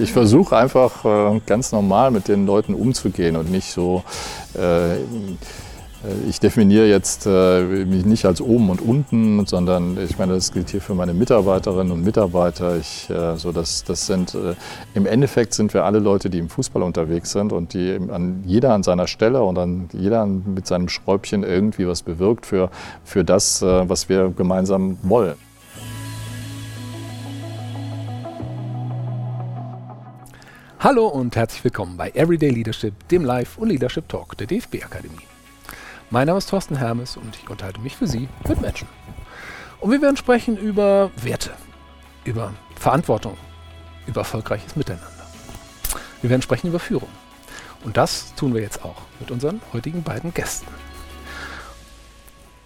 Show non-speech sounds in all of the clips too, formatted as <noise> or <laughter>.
ich versuche einfach äh, ganz normal mit den Leuten umzugehen und nicht so. Äh, ich definiere jetzt äh, mich nicht als oben und unten, sondern ich meine, das gilt hier für meine Mitarbeiterinnen und Mitarbeiter. Ich, äh, so das, das sind, äh, Im Endeffekt sind wir alle Leute, die im Fußball unterwegs sind und die an, jeder an seiner Stelle und an, jeder mit seinem Schräubchen irgendwie was bewirkt für, für das, äh, was wir gemeinsam wollen. Hallo und herzlich willkommen bei Everyday Leadership, dem Live- und Leadership Talk der DFB Akademie. Mein Name ist Thorsten Hermes und ich unterhalte mich für Sie mit Menschen. Und wir werden sprechen über Werte, über Verantwortung, über erfolgreiches Miteinander. Wir werden sprechen über Führung. Und das tun wir jetzt auch mit unseren heutigen beiden Gästen.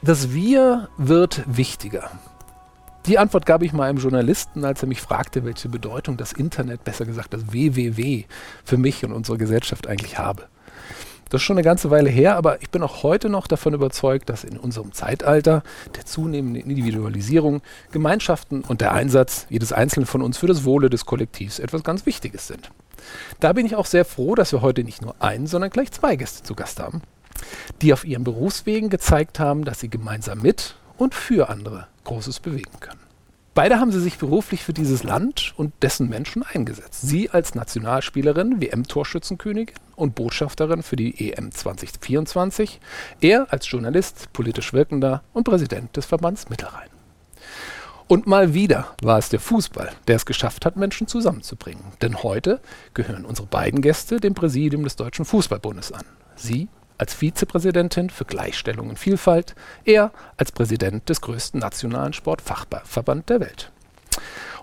Das Wir wird wichtiger. Die Antwort gab ich mal einem Journalisten, als er mich fragte, welche Bedeutung das Internet, besser gesagt das WWW, für mich und unsere Gesellschaft eigentlich habe. Das ist schon eine ganze Weile her, aber ich bin auch heute noch davon überzeugt, dass in unserem Zeitalter der zunehmenden Individualisierung Gemeinschaften und der Einsatz jedes Einzelnen von uns für das Wohle des Kollektivs etwas ganz Wichtiges sind. Da bin ich auch sehr froh, dass wir heute nicht nur einen, sondern gleich zwei Gäste zu Gast haben, die auf ihren Berufswegen gezeigt haben, dass sie gemeinsam mit und für andere Großes bewegen können. Beide haben sie sich beruflich für dieses Land und dessen Menschen eingesetzt. Sie als Nationalspielerin, WM-Torschützenkönigin und Botschafterin für die EM 2024. Er als Journalist, politisch wirkender und Präsident des Verbands Mittelrhein. Und mal wieder war es der Fußball, der es geschafft hat, Menschen zusammenzubringen. Denn heute gehören unsere beiden Gäste dem Präsidium des Deutschen Fußballbundes an. Sie als Vizepräsidentin für Gleichstellung und Vielfalt, er als Präsident des größten nationalen Sportfachverband der Welt.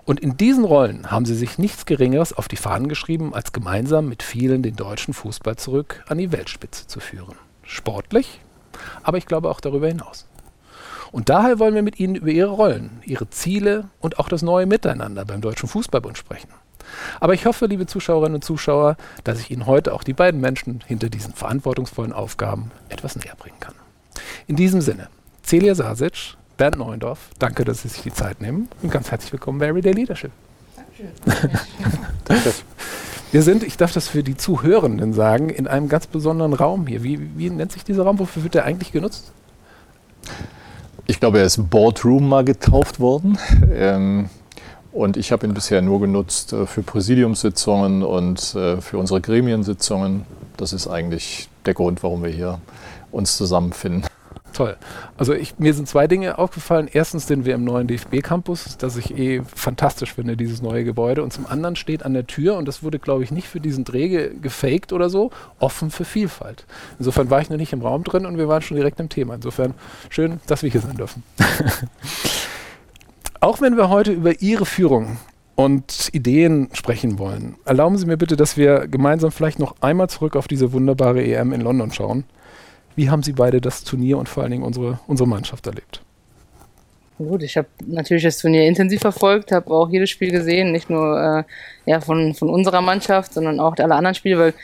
Und in diesen Rollen haben sie sich nichts Geringeres auf die Fahnen geschrieben, als gemeinsam mit vielen den deutschen Fußball zurück an die Weltspitze zu führen. Sportlich, aber ich glaube auch darüber hinaus. Und daher wollen wir mit Ihnen über Ihre Rollen, Ihre Ziele und auch das neue Miteinander beim Deutschen Fußballbund sprechen. Aber ich hoffe, liebe Zuschauerinnen und Zuschauer, dass ich Ihnen heute auch die beiden Menschen hinter diesen verantwortungsvollen Aufgaben etwas näher bringen kann. In diesem Sinne, Celia Sasic, Bernd Neuendorf, danke, dass Sie sich die Zeit nehmen und ganz herzlich willkommen bei Everyday Leadership. Dankeschön. danke. <laughs> Wir sind, ich darf das für die Zuhörenden sagen, in einem ganz besonderen Raum hier. Wie, wie nennt sich dieser Raum? Wofür wird der eigentlich genutzt? Ich glaube, er ist Boardroom mal getauft worden. Ähm, und ich habe ihn bisher nur genutzt äh, für Präsidiumssitzungen und äh, für unsere Gremiensitzungen. Das ist eigentlich der Grund, warum wir hier uns zusammenfinden. Toll. Also ich, mir sind zwei Dinge aufgefallen. Erstens sind wir im neuen DFB-Campus, das ich eh fantastisch finde, dieses neue Gebäude. Und zum anderen steht an der Tür, und das wurde, glaube ich, nicht für diesen Dreh gefaked oder so, offen für Vielfalt. Insofern war ich noch nicht im Raum drin und wir waren schon direkt im Thema. Insofern schön, dass wir hier sein dürfen. <laughs> Auch wenn wir heute über Ihre Führung und Ideen sprechen wollen, erlauben Sie mir bitte, dass wir gemeinsam vielleicht noch einmal zurück auf diese wunderbare EM in London schauen. Wie haben Sie beide das Turnier und vor allen Dingen unsere, unsere Mannschaft erlebt? Gut, ich habe natürlich das Turnier intensiv verfolgt, habe auch jedes Spiel gesehen, nicht nur äh, ja, von, von unserer Mannschaft, sondern auch alle anderen Spiele, weil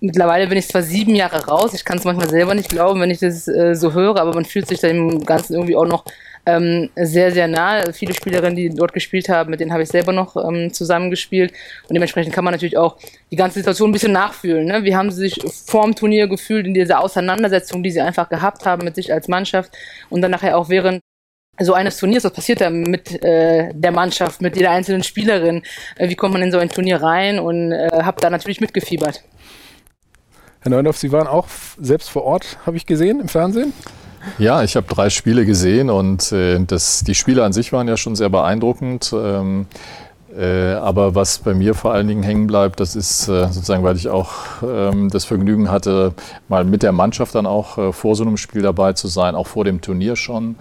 mittlerweile bin ich zwar sieben Jahre raus, ich kann es manchmal selber nicht glauben, wenn ich das äh, so höre, aber man fühlt sich da im Ganzen irgendwie auch noch ähm, sehr, sehr nah. Viele Spielerinnen, die dort gespielt haben, mit denen habe ich selber noch ähm, zusammengespielt. Und dementsprechend kann man natürlich auch die ganze Situation ein bisschen nachfühlen. Ne? Wie haben sie sich vorm Turnier gefühlt in dieser Auseinandersetzung, die sie einfach gehabt haben mit sich als Mannschaft und dann nachher auch während so eines Turniers, was passiert da mit äh, der Mannschaft, mit jeder einzelnen Spielerin? Äh, wie kommt man in so ein Turnier rein? Und äh, habe da natürlich mitgefiebert. Herr Neundorf, Sie waren auch selbst vor Ort, habe ich gesehen, im Fernsehen? Ja, ich habe drei Spiele gesehen und äh, das, die Spiele an sich waren ja schon sehr beeindruckend. Ähm, äh, aber was bei mir vor allen Dingen hängen bleibt, das ist äh, sozusagen, weil ich auch ähm, das Vergnügen hatte, mal mit der Mannschaft dann auch äh, vor so einem Spiel dabei zu sein, auch vor dem Turnier schon.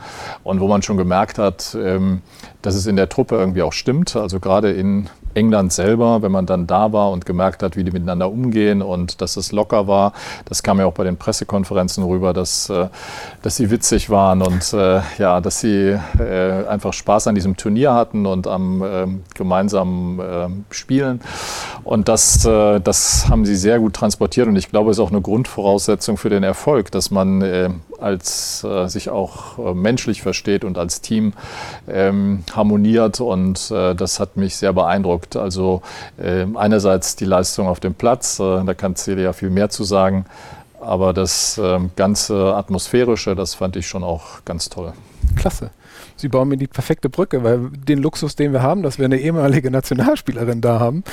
Und wo man schon gemerkt hat, ähm, dass es in der Truppe irgendwie auch stimmt. Also gerade in England selber, wenn man dann da war und gemerkt hat, wie die miteinander umgehen und dass es locker war. Das kam ja auch bei den Pressekonferenzen rüber, dass, äh, dass sie witzig waren und äh, ja, dass sie äh, einfach Spaß an diesem Turnier hatten und am äh, gemeinsamen äh, Spielen. Und das, das haben sie sehr gut transportiert und ich glaube, es ist auch eine Grundvoraussetzung für den Erfolg, dass man als sich auch menschlich versteht und als Team ähm, harmoniert und das hat mich sehr beeindruckt beeindruckt. Also äh, einerseits die Leistung auf dem Platz, äh, da kann Celia viel mehr zu sagen, aber das äh, ganze Atmosphärische, das fand ich schon auch ganz toll. Klasse. Sie bauen mir die perfekte Brücke, weil den Luxus, den wir haben, dass wir eine ehemalige Nationalspielerin da haben,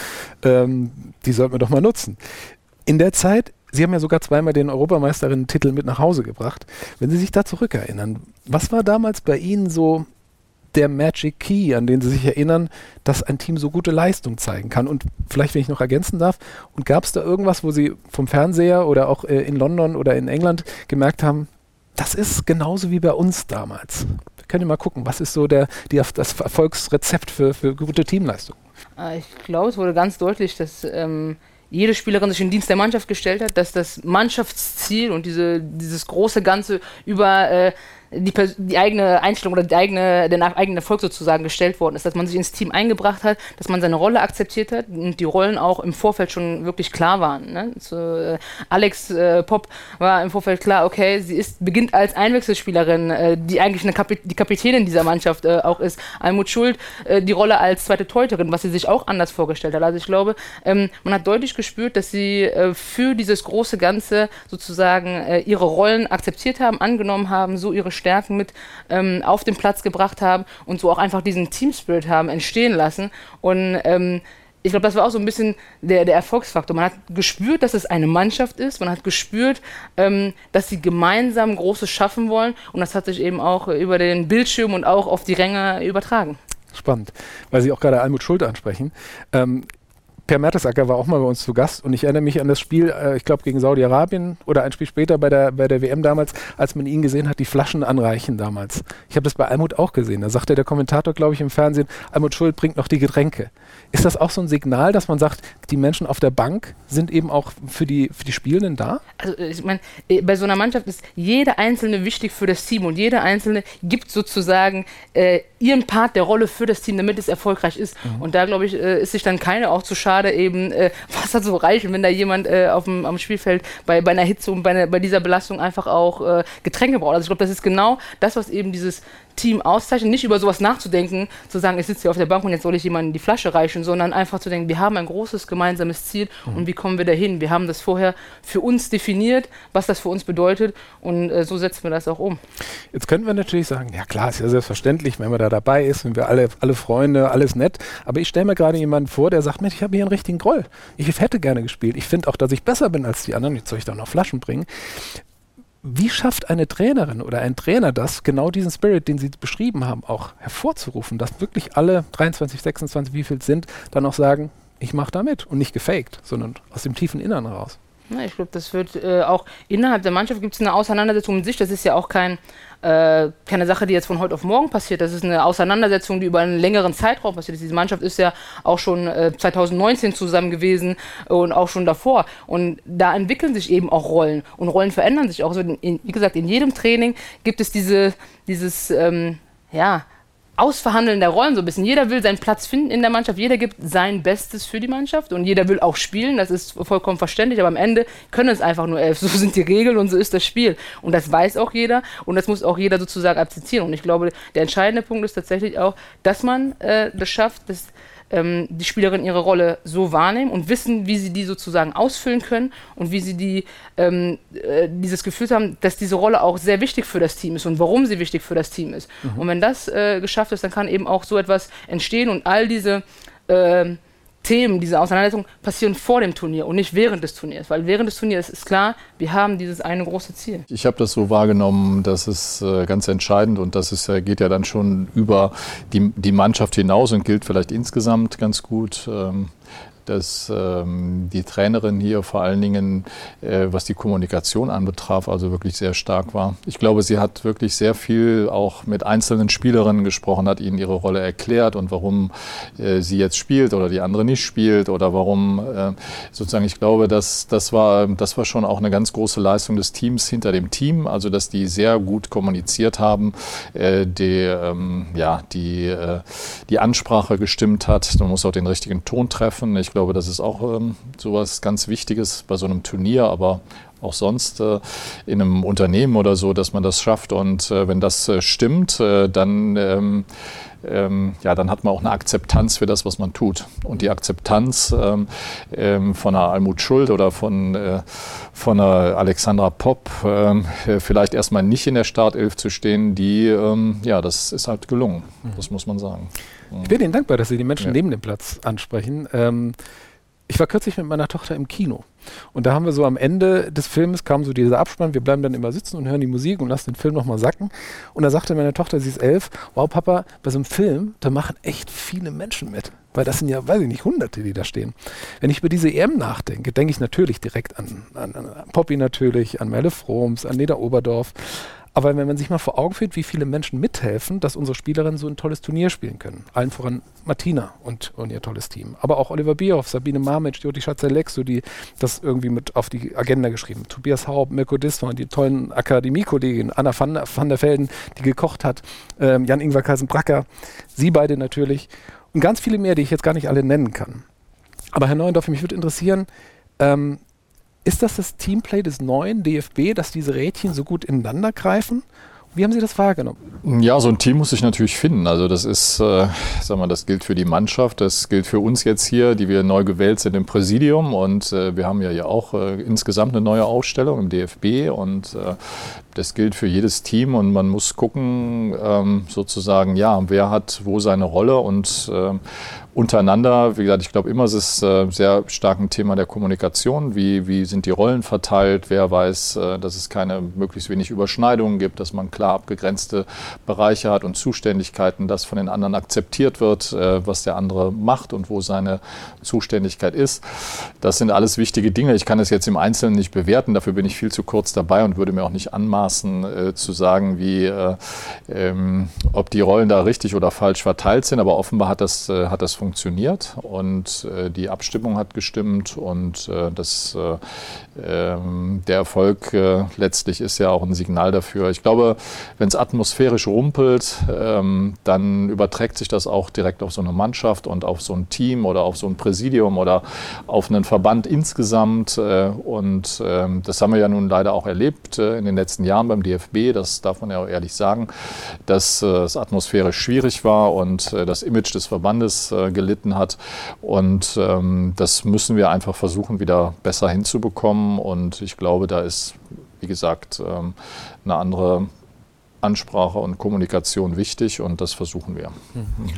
ähm, die sollten wir doch mal nutzen. In der Zeit, Sie haben ja sogar zweimal den Europameisterinnen-Titel mit nach Hause gebracht. Wenn Sie sich da zurückerinnern, was war damals bei Ihnen so der Magic Key, an den Sie sich erinnern, dass ein Team so gute Leistung zeigen kann? Und vielleicht, wenn ich noch ergänzen darf, und gab es da irgendwas, wo Sie vom Fernseher oder auch äh, in London oder in England gemerkt haben, das ist genauso wie bei uns damals? Wir können ja mal gucken, was ist so der, die, das Erfolgsrezept für, für gute Teamleistung? Äh, ich glaube, es wurde ganz deutlich, dass ähm, jede Spielerin sich in den Dienst der Mannschaft gestellt hat, dass das Mannschaftsziel und diese, dieses große Ganze über äh, die, die, eigene Einstellung oder die eigene, der eigene Erfolg sozusagen gestellt worden ist, dass man sich ins Team eingebracht hat, dass man seine Rolle akzeptiert hat und die Rollen auch im Vorfeld schon wirklich klar waren. Ne? So, äh, Alex äh, Pop war im Vorfeld klar, okay, sie ist, beginnt als Einwechselspielerin, äh, die eigentlich eine Kapi die Kapitänin dieser Mannschaft äh, auch ist. Almut Schuld äh, die Rolle als zweite Teuterin, was sie sich auch anders vorgestellt hat. Also ich glaube, ähm, man hat deutlich gespürt, dass sie äh, für dieses große Ganze sozusagen ihre Rollen akzeptiert haben, angenommen haben, so ihre Stärken mit ähm, auf den Platz gebracht haben und so auch einfach diesen Team Spirit haben entstehen lassen. Und ähm, ich glaube, das war auch so ein bisschen der, der Erfolgsfaktor. Man hat gespürt, dass es eine Mannschaft ist. Man hat gespürt, ähm, dass sie gemeinsam Großes schaffen wollen. Und das hat sich eben auch über den Bildschirm und auch auf die Ränge übertragen. Spannend, weil Sie auch gerade Almut Schuld ansprechen. Ähm, Per Mertesacker war auch mal bei uns zu Gast und ich erinnere mich an das Spiel, äh, ich glaube gegen Saudi-Arabien oder ein Spiel später bei der, bei der WM damals, als man ihn gesehen hat, die Flaschen anreichen damals. Ich habe das bei Almut auch gesehen. Da sagte der Kommentator, glaube ich, im Fernsehen, Almut Schuld bringt noch die Getränke. Ist das auch so ein Signal, dass man sagt, die Menschen auf der Bank sind eben auch für die, für die Spielenden da? Also ich meine, äh, bei so einer Mannschaft ist jeder Einzelne wichtig für das Team und jeder Einzelne gibt sozusagen äh, ihren Part der Rolle für das Team, damit es erfolgreich ist. Mhm. Und da, glaube ich, äh, ist sich dann keine auch zu schade, eben äh, <laughs> Wasser zu reichen, wenn da jemand äh, auf dem, am Spielfeld bei, bei einer Hitze und bei, einer, bei dieser Belastung einfach auch äh, Getränke braucht. Also ich glaube, das ist genau das, was eben dieses Team auszeichnen, nicht über sowas nachzudenken, zu sagen, ich sitze hier auf der Bank und jetzt soll ich jemandem die Flasche reichen, sondern einfach zu denken, wir haben ein großes gemeinsames Ziel mhm. und wie kommen wir dahin? Wir haben das vorher für uns definiert, was das für uns bedeutet und äh, so setzen wir das auch um. Jetzt könnten wir natürlich sagen, ja klar, ist ja selbstverständlich, wenn man da dabei ist, wenn wir alle, alle Freunde, alles nett, aber ich stelle mir gerade jemanden vor, der sagt, Mensch, ich habe hier einen richtigen Groll. Ich hätte gerne gespielt. Ich finde auch, dass ich besser bin als die anderen. Jetzt soll ich da noch Flaschen bringen wie schafft eine Trainerin oder ein Trainer das, genau diesen Spirit, den Sie beschrieben haben, auch hervorzurufen, dass wirklich alle 23, 26, wie viel sind, dann auch sagen, ich mache da mit und nicht gefaked, sondern aus dem tiefen Innern raus. Ja, ich glaube, das wird äh, auch innerhalb der Mannschaft gibt es eine Auseinandersetzung mit sich. Das ist ja auch kein, äh, keine Sache, die jetzt von heute auf morgen passiert. Das ist eine Auseinandersetzung, die über einen längeren Zeitraum passiert ist. Diese Mannschaft ist ja auch schon äh, 2019 zusammen gewesen und auch schon davor. Und da entwickeln sich eben auch Rollen und Rollen verändern sich auch. Also in, wie gesagt, in jedem Training gibt es diese, dieses, ähm, ja, Ausverhandeln der Rollen so ein bisschen. Jeder will seinen Platz finden in der Mannschaft, jeder gibt sein Bestes für die Mannschaft und jeder will auch spielen, das ist vollkommen verständlich, aber am Ende können es einfach nur elf. <laughs> So sind die Regeln und so ist das Spiel. Und das weiß auch jeder und das muss auch jeder sozusagen akzeptieren. Und ich glaube, der entscheidende Punkt ist tatsächlich auch, dass man äh, das schafft, dass ähm, die Spielerinnen ihre Rolle so wahrnehmen und wissen, wie sie die sozusagen ausfüllen können und wie sie die, ähm, äh, dieses Gefühl haben, dass diese Rolle auch sehr wichtig für das Team ist und warum sie wichtig für das Team ist. Mhm. Und wenn das äh, geschafft ist, dann kann eben auch so etwas entstehen und all diese äh, Themen, diese Auseinandersetzungen passieren vor dem Turnier und nicht während des Turniers, weil während des Turniers ist klar, wir haben dieses eine große Ziel. Ich habe das so wahrgenommen, das ist äh, ganz entscheidend und das ist, geht ja dann schon über die, die Mannschaft hinaus und gilt vielleicht insgesamt ganz gut. Ähm, dass ähm, die Trainerin hier vor allen Dingen, äh, was die Kommunikation anbetraf, also wirklich sehr stark war. Ich glaube, sie hat wirklich sehr viel auch mit einzelnen Spielerinnen gesprochen, hat ihnen ihre Rolle erklärt und warum äh, sie jetzt spielt oder die andere nicht spielt oder warum äh, sozusagen, ich glaube, dass, das, war, das war schon auch eine ganz große Leistung des Teams hinter dem Team, also dass die sehr gut kommuniziert haben, äh, die, ähm, ja, die, äh, die Ansprache gestimmt hat. Man muss auch den richtigen Ton treffen. Ich glaube, das ist auch ähm, sowas ganz Wichtiges bei so einem Turnier, aber auch sonst äh, in einem Unternehmen oder so, dass man das schafft. Und äh, wenn das äh, stimmt, äh, dann ähm, ähm, ja, dann hat man auch eine Akzeptanz für das, was man tut. Und die Akzeptanz ähm, ähm, von einer Almut Schuld oder von, äh, von einer Alexandra Popp ähm, äh, vielleicht erstmal nicht in der Startelf zu stehen, die, ähm, ja, das ist halt gelungen. Mhm. Das muss man sagen. Ich bin Ihnen dankbar, dass Sie die Menschen ja. neben dem Platz ansprechen. Ähm, ich war kürzlich mit meiner Tochter im Kino. Und da haben wir so am Ende des Films kam so dieser Abspann, wir bleiben dann immer sitzen und hören die Musik und lassen den Film nochmal sacken. Und da sagte meine Tochter, sie ist elf, wow Papa, bei so einem Film, da machen echt viele Menschen mit. Weil das sind ja, weiß ich nicht, Hunderte, die da stehen. Wenn ich über diese EM nachdenke, denke ich natürlich direkt an, an, an Poppy natürlich, an Merle Froms, an Neda Oberdorf, aber wenn man sich mal vor Augen führt, wie viele Menschen mithelfen, dass unsere Spielerinnen so ein tolles Turnier spielen können. Allen voran Martina und, und ihr tolles Team. Aber auch Oliver Bierhoff, Sabine Marmitsch, Joti Schatzelexo, die das irgendwie mit auf die Agenda geschrieben. Tobias Haupt, Mirko Diston, die tollen Akademiekollegin, Anna van, van der Velden, die gekocht hat, ähm, Jan-Ingwer Kaisen-Bracker, Sie beide natürlich und ganz viele mehr, die ich jetzt gar nicht alle nennen kann. Aber Herr Neuendorf, mich würde interessieren, ähm, ist das das Teamplay des neuen DFB, dass diese Rädchen so gut ineinander greifen? Wie haben Sie das wahrgenommen? Ja, so ein Team muss sich natürlich finden. Also das ist, äh, sag mal, das gilt für die Mannschaft, das gilt für uns jetzt hier, die wir neu gewählt sind im Präsidium und äh, wir haben ja hier auch äh, insgesamt eine neue Ausstellung im DFB und äh, das gilt für jedes Team und man muss gucken, ähm, sozusagen, ja, wer hat wo seine Rolle und äh, untereinander, wie gesagt, ich glaube immer, es ist äh, sehr stark ein Thema der Kommunikation. Wie, wie sind die Rollen verteilt? Wer weiß, äh, dass es keine möglichst wenig Überschneidungen gibt, dass man klar abgegrenzte Bereiche hat und Zuständigkeiten, dass von den anderen akzeptiert wird, äh, was der andere macht und wo seine Zuständigkeit ist. Das sind alles wichtige Dinge. Ich kann es jetzt im Einzelnen nicht bewerten, dafür bin ich viel zu kurz dabei und würde mir auch nicht anmaßen äh, zu sagen, wie, äh, ähm, ob die Rollen da richtig oder falsch verteilt sind. Aber offenbar hat das, äh, hat das funktioniert funktioniert und äh, die Abstimmung hat gestimmt und äh, das, äh, ähm, der Erfolg äh, letztlich ist ja auch ein Signal dafür. Ich glaube, wenn es atmosphärisch rumpelt, ähm, dann überträgt sich das auch direkt auf so eine Mannschaft und auf so ein Team oder auf so ein Präsidium oder auf einen Verband insgesamt. Äh, und ähm, das haben wir ja nun leider auch erlebt in den letzten Jahren beim DFB. Das darf man ja auch ehrlich sagen, dass es atmosphärisch schwierig war und das Image des Verbandes gelitten hat. Und ähm, das müssen wir einfach versuchen, wieder besser hinzubekommen. Und ich glaube, da ist, wie gesagt, ähm, eine andere Ansprache und Kommunikation wichtig und das versuchen wir. Ich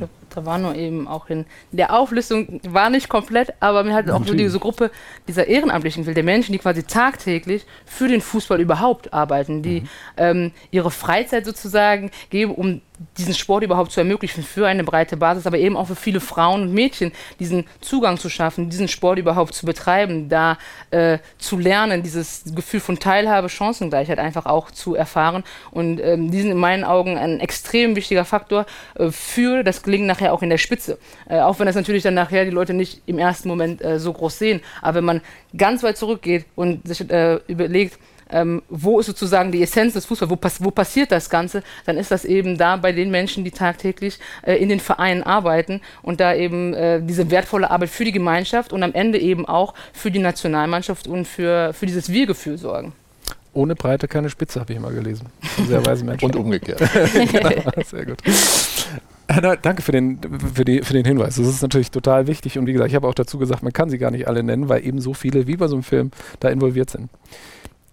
war nur eben auch in der Auflistung, war nicht komplett, aber mir hat auch so diese Gruppe dieser Ehrenamtlichen, der Menschen, die quasi tagtäglich für den Fußball überhaupt arbeiten, die mhm. ähm, ihre Freizeit sozusagen geben, um diesen Sport überhaupt zu ermöglichen für eine breite Basis, aber eben auch für viele Frauen und Mädchen diesen Zugang zu schaffen, diesen Sport überhaupt zu betreiben, da äh, zu lernen, dieses Gefühl von Teilhabe, Chancengleichheit einfach auch zu erfahren. Und ähm, die sind in meinen Augen ein extrem wichtiger Faktor äh, für das Gelingen nachher auch in der Spitze. Äh, auch wenn das natürlich dann nachher die Leute nicht im ersten Moment äh, so groß sehen. Aber wenn man ganz weit zurückgeht und sich äh, überlegt, ähm, wo ist sozusagen die Essenz des Fußballs, wo, pass wo, passiert das Ganze, dann ist das eben da bei den Menschen, die tagtäglich äh, in den Vereinen arbeiten und da eben äh, diese wertvolle Arbeit für die Gemeinschaft und am Ende eben auch für die Nationalmannschaft und für, für dieses Wir-Gefühl sorgen. Ohne Breite keine Spitze, habe ich immer gelesen. Sehr weise <laughs> Menschen. und umgekehrt. genau, <laughs> <laughs> sehr gut. Anna, danke für den, für, die, für den Hinweis. Das ist natürlich total wichtig. Und wie gesagt, ich habe auch dazu gesagt, man kann sie gar nicht alle nennen, weil eben so viele wie bei so einem Film da involviert sind.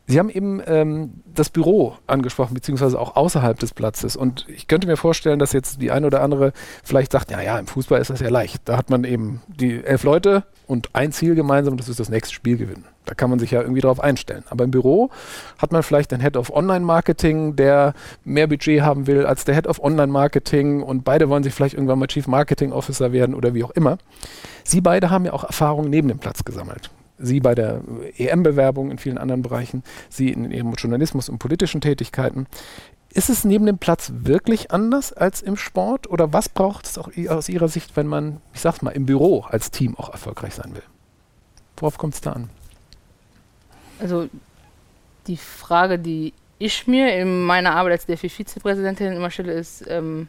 Sie haben eben ähm, das Büro angesprochen, beziehungsweise auch außerhalb des Platzes. Und ich könnte mir vorstellen, dass jetzt die eine oder andere vielleicht sagt, ja, ja, im Fußball ist das ja leicht. Da hat man eben die elf Leute und ein Ziel gemeinsam, und das ist das nächste Spiel gewinnen. Da kann man sich ja irgendwie darauf einstellen. Aber im Büro hat man vielleicht einen Head of Online-Marketing, der mehr Budget haben will als der Head of Online-Marketing und beide wollen sich vielleicht irgendwann mal Chief Marketing Officer werden oder wie auch immer. Sie beide haben ja auch Erfahrungen neben dem Platz gesammelt. Sie bei der EM-Bewerbung in vielen anderen Bereichen, Sie in Ihrem Journalismus und politischen Tätigkeiten. Ist es neben dem Platz wirklich anders als im Sport? Oder was braucht es auch aus Ihrer Sicht, wenn man, ich sag's mal, im Büro als Team auch erfolgreich sein will? Worauf kommt es da an? Also die Frage, die ich mir in meiner Arbeit als DFB-Vizepräsidentin immer stelle, ist, ähm,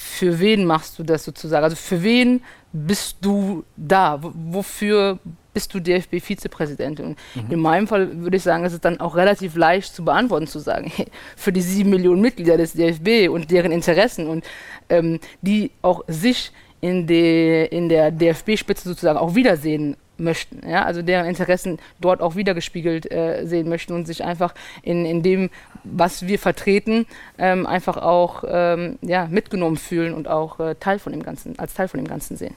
für wen machst du das sozusagen? Also für wen bist du da? Wofür bist du DFB-Vizepräsidentin? Mhm. in meinem Fall würde ich sagen, ist es dann auch relativ leicht zu beantworten, zu sagen, hey, für die sieben Millionen Mitglieder des DFB und deren Interessen und ähm, die auch sich in, die, in der DFB-Spitze sozusagen auch wiedersehen möchten, ja, also deren Interessen dort auch wiedergespiegelt äh, sehen möchten und sich einfach in, in dem, was wir vertreten, ähm, einfach auch ähm, ja, mitgenommen fühlen und auch äh, Teil von dem Ganzen, als Teil von dem Ganzen sehen.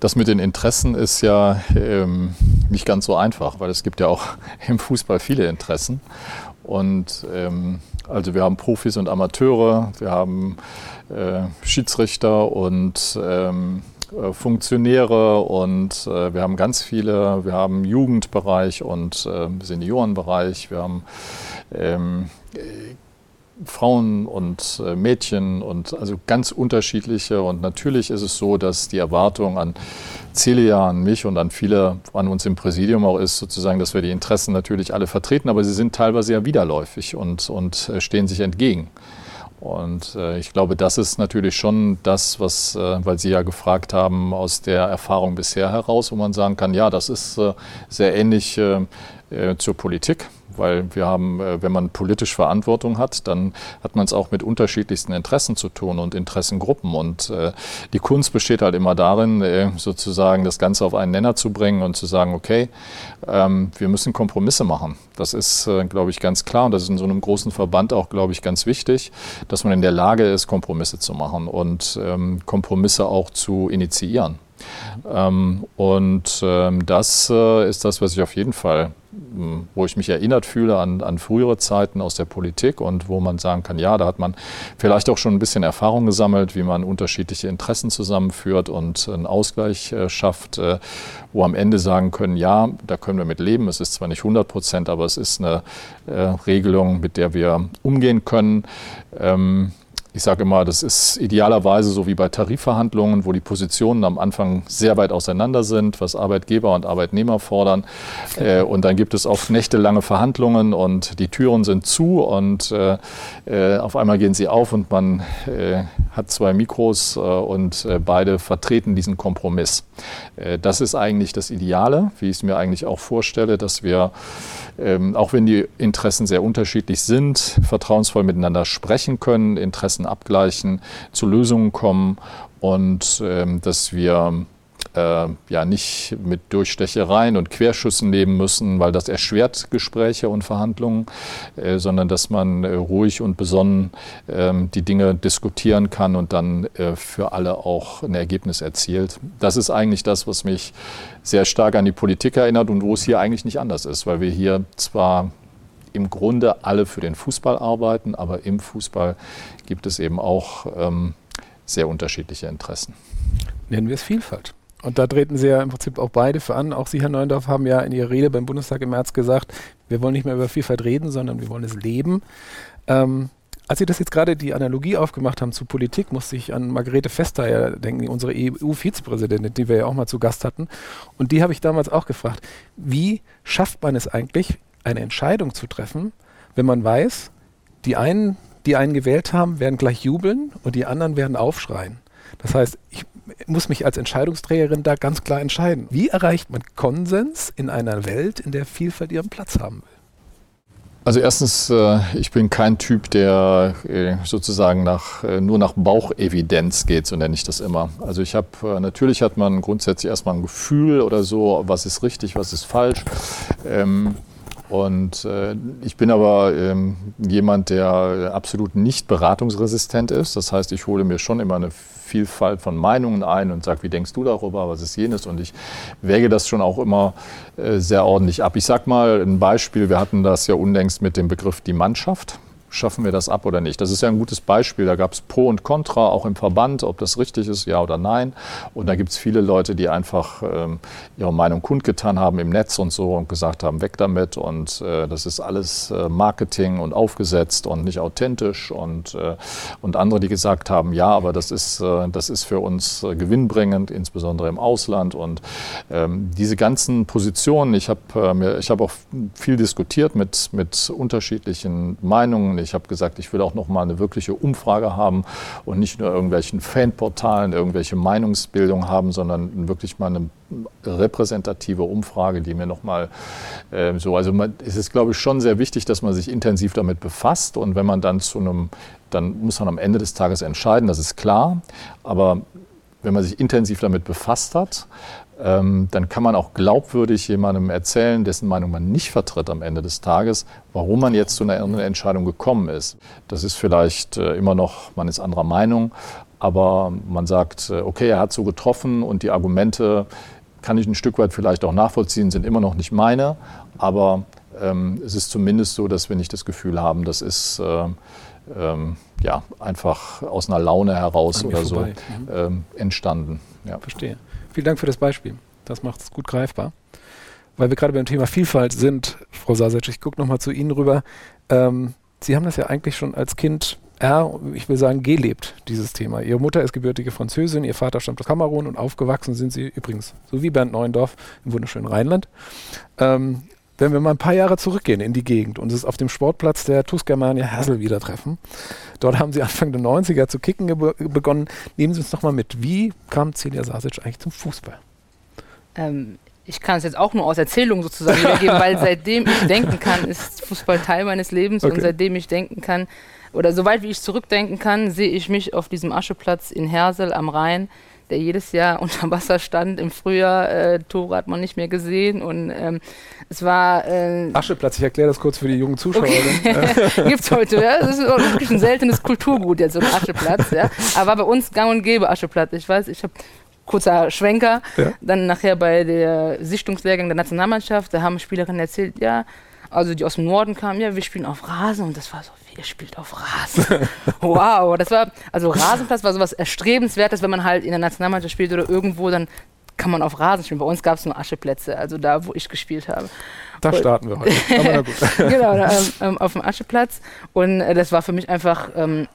Das mit den Interessen ist ja ähm, nicht ganz so einfach, weil es gibt ja auch <laughs> im Fußball viele Interessen. Und ähm, also wir haben Profis und Amateure, wir haben äh, Schiedsrichter und ähm, äh, Funktionäre und äh, wir haben ganz viele, wir haben Jugendbereich und äh, Seniorenbereich, wir haben ähm, Frauen und äh, Mädchen und also ganz unterschiedliche. Und natürlich ist es so, dass die Erwartung an Celia, an mich und an viele an uns im Präsidium auch ist, sozusagen, dass wir die Interessen natürlich alle vertreten, aber sie sind teilweise ja widerläufig und, und äh, stehen sich entgegen. Und äh, ich glaube, das ist natürlich schon das, was, äh, weil Sie ja gefragt haben, aus der Erfahrung bisher heraus, wo man sagen kann, ja, das ist äh, sehr ähnlich äh, äh, zur Politik weil wir haben, äh, wenn man politisch Verantwortung hat, dann hat man es auch mit unterschiedlichsten Interessen zu tun und Interessengruppen. Und äh, die Kunst besteht halt immer darin, äh, sozusagen das Ganze auf einen Nenner zu bringen und zu sagen, okay, ähm, wir müssen Kompromisse machen. Das ist, glaube ich, ganz klar und das ist in so einem großen Verband auch, glaube ich, ganz wichtig, dass man in der Lage ist, Kompromisse zu machen und ähm, Kompromisse auch zu initiieren. Ähm, und ähm, das äh, ist das, was ich auf jeden Fall, hm, wo ich mich erinnert fühle an, an frühere Zeiten aus der Politik und wo man sagen kann, ja, da hat man vielleicht auch schon ein bisschen Erfahrung gesammelt, wie man unterschiedliche Interessen zusammenführt und einen Ausgleich äh, schafft, äh, wo am Ende sagen können, ja, da können wir mit leben. Es ist zwar nicht 100 Prozent, aber es ist eine äh, Regelung, mit der wir umgehen können. Ähm, ich sage immer, das ist idealerweise so wie bei Tarifverhandlungen, wo die Positionen am Anfang sehr weit auseinander sind, was Arbeitgeber und Arbeitnehmer fordern. Äh, und dann gibt es oft nächtelange Verhandlungen und die Türen sind zu und äh, äh auf einmal gehen sie auf und man äh, hat zwei Mikros und beide vertreten diesen Kompromiss. das ist eigentlich das Ideale, wie ich es mir eigentlich auch vorstelle, dass wir ähm, auch wenn die Interessen sehr unterschiedlich sind, vertrauensvoll miteinander sprechen können, Interessen abgleichen, zu Lösungen kommen und ähm, dass wir äh, ja nicht mit Durchstechereien und Querschüssen leben müssen, weil das erschwert Gespräche und Verhandlungen, äh, sondern dass man äh, ruhig und besonnen ähm, die Dinge diskutieren kann und dann äh, für alle auch ein Ergebnis erzielt. Das ist eigentlich das, was mich sehr stark an die Politik erinnert und wo es hier eigentlich nicht anders ist, weil wir hier zwar im Grunde alle für den Fußball arbeiten, aber im Fußball gibt es eben auch ähm, sehr unterschiedliche Interessen. Nennen wir es Vielfalt. Und da treten Sie ja im Prinzip auch beide für an. Auch Sie, Herr Neundorf, haben ja in Ihrer Rede beim Bundestag im März gesagt, wir wollen nicht mehr über Vielfalt reden, sondern wir wollen es leben. Ähm, als Sie das jetzt gerade die Analogie aufgemacht haben zu Politik, musste ich an Margarete Vestager denken, unsere EU-Vizepräsidentin, die wir ja auch mal zu Gast hatten. Und die habe ich damals auch gefragt, wie schafft man es eigentlich, eine Entscheidung zu treffen, wenn man weiß, die einen, die einen gewählt haben, werden gleich jubeln und die anderen werden aufschreien. Das heißt, ich muss mich als Entscheidungsträgerin da ganz klar entscheiden. Wie erreicht man Konsens in einer Welt, in der Vielfalt ihren Platz haben will? Also erstens, äh, ich bin kein Typ, der äh, sozusagen nach, äh, nur nach Bauchevidenz geht, so nenne ich das immer. Also ich habe, natürlich hat man grundsätzlich erstmal ein Gefühl oder so, was ist richtig, was ist falsch. Ähm, und äh, ich bin aber ähm, jemand, der absolut nicht beratungsresistent ist. Das heißt, ich hole mir schon immer eine Vielfalt von Meinungen ein und sage, wie denkst du darüber, was ist jenes? Und ich wäge das schon auch immer äh, sehr ordentlich ab. Ich sage mal ein Beispiel, wir hatten das ja unlängst mit dem Begriff die Mannschaft schaffen wir das ab oder nicht. Das ist ja ein gutes Beispiel. Da gab es Pro und Contra, auch im Verband, ob das richtig ist, ja oder nein. Und da gibt es viele Leute, die einfach ähm, ihre Meinung kundgetan haben im Netz und so und gesagt haben, weg damit. Und äh, das ist alles äh, Marketing und aufgesetzt und nicht authentisch. Und, äh, und andere, die gesagt haben, ja, aber das ist, äh, das ist für uns äh, gewinnbringend, insbesondere im Ausland. Und ähm, diese ganzen Positionen, ich habe äh, hab auch viel diskutiert mit, mit unterschiedlichen Meinungen Ich habe gesagt, ich will auch noch mal eine wirkliche Umfrage haben und nicht nur irgendwelchen Fanportalen, irgendwelche Meinungsbildung haben, sondern wirklich mal eine repräsentative Umfrage, die mir noch mal äh, so, also man, es ist glaube ich schon sehr wichtig, dass man sich intensiv damit befasst und wenn man dann zu einem, dann muss man am Ende des Tages entscheiden, das ist klar, aber wenn man sich intensiv damit befasst hat, dann kann man auch glaubwürdig jemandem erzählen, dessen Meinung man nicht vertritt am Ende des Tages, warum man jetzt zu einer Entscheidung gekommen ist. Das ist vielleicht äh, immer noch, man ist anderer Meinung, aber man sagt, äh, okay, er hat so getroffen und die Argumente kann ich ein Stück weit vielleicht auch nachvollziehen, sind immer noch nicht meine, aber ähm, es ist zumindest so, dass wir nicht das Gefühl haben, das ist äh, ähm, ja, einfach aus einer Laune heraus oder vorbei. so mhm. ähm, entstanden. Ja. Verstehe. Vielen Dank für das Beispiel. Das macht es gut greifbar. Weil wir gerade beim Thema Vielfalt sind, Frau Sasic, ich gucke nochmal zu Ihnen rüber. Ähm, Sie haben das ja eigentlich schon als Kind R, ich will sagen, gelebt, dieses Thema. Ihre Mutter ist gebürtige Französin, Ihr Vater stammt aus Kamerun und aufgewachsen sind Sie übrigens, so wie Bernd Neuendorf, im wunderschönen Rheinland. Ähm, wenn wir mal ein paar Jahre zurückgehen in die Gegend und es auf dem Sportplatz der TuS Germania Hersel wieder treffen, dort haben sie Anfang der 90er zu kicken begonnen. Nehmen Sie uns doch mal mit, wie kam Celia Sasic eigentlich zum Fußball? Ähm, ich kann es jetzt auch nur aus Erzählungen sozusagen wiedergeben, weil seitdem ich <laughs> denken kann, ist Fußball Teil meines Lebens okay. und seitdem ich denken kann, oder soweit wie ich zurückdenken kann, sehe ich mich auf diesem Ascheplatz in Hersel am Rhein der jedes Jahr <laughs> unter Wasser stand. Im Frühjahr, äh, Tore hat man nicht mehr gesehen und ähm, es war... Äh, Ascheplatz, ich erkläre das kurz für die jungen Zuschauer. Okay. <laughs> Gibt es heute, ja. Das ist wirklich ein seltenes Kulturgut, jetzt so ein Ascheplatz. Ja. Aber bei uns gang und gäbe Ascheplatz. Ich weiß, ich habe kurzer Schwenker. Ja. Dann nachher bei der Sichtungslehrgang der Nationalmannschaft, da haben Spielerinnen erzählt, ja, also die aus dem Norden kamen, ja, wir spielen auf Rasen und das war so, ihr spielt auf Rasen. <laughs> wow, das war, also Rasenplatz war sowas Erstrebenswertes, wenn man halt in der Nationalmannschaft spielt oder irgendwo, dann kann man auf Rasen spielen. Bei uns gab es nur Ascheplätze, also da, wo ich gespielt habe. Da starten wir heute. <laughs> Genau, da, ähm, auf dem Ascheplatz. Und äh, das war für mich einfach ähm,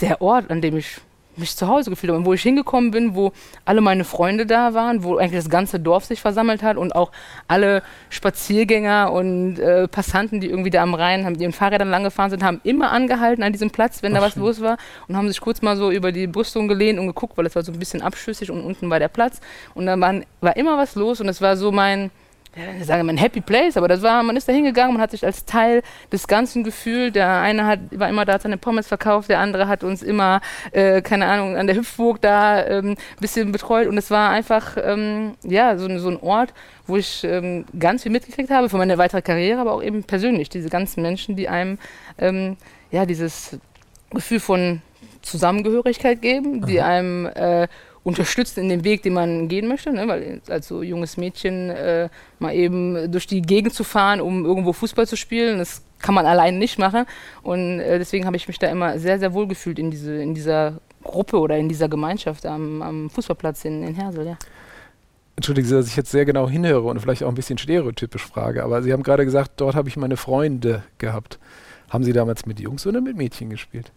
der Ort, an dem ich mich zu Hause gefühlt habe und wo ich hingekommen bin, wo alle meine Freunde da waren, wo eigentlich das ganze Dorf sich versammelt hat und auch alle Spaziergänger und äh, Passanten, die irgendwie da am Rhein haben, die in Fahrrädern lang gefahren sind, haben immer angehalten an diesem Platz, wenn Ach, da was schön. los war und haben sich kurz mal so über die Brüstung gelehnt und geguckt, weil es war so ein bisschen abschüssig und unten war der Platz und da waren, war immer was los und es war so mein ja, sagen wir ein Happy Place, aber das war, man ist da hingegangen, man hat sich als Teil des Ganzen gefühlt. Der eine hat, war immer da, hat seine Pommes verkauft, der andere hat uns immer, äh, keine Ahnung, an der Hüpfburg da ein ähm, bisschen betreut. Und es war einfach, ähm, ja, so, so, ein Ort, wo ich ähm, ganz viel mitgekriegt habe für meine weitere Karriere, aber auch eben persönlich, diese ganzen Menschen, die einem, ähm, ja, dieses Gefühl von Zusammengehörigkeit geben, die einem äh, unterstützt in dem Weg, den man gehen möchte, ne? weil als so junges Mädchen äh, mal eben durch die Gegend zu fahren, um irgendwo Fußball zu spielen, das kann man allein nicht machen. Und äh, deswegen habe ich mich da immer sehr, sehr wohl gefühlt in, diese, in dieser Gruppe oder in dieser Gemeinschaft am, am Fußballplatz in, in Hersel. Ja. Entschuldigen Sie, dass ich jetzt sehr genau hinhöre und vielleicht auch ein bisschen stereotypisch frage, aber Sie haben gerade gesagt, dort habe ich meine Freunde gehabt. Haben Sie damals mit Jungs oder mit Mädchen gespielt?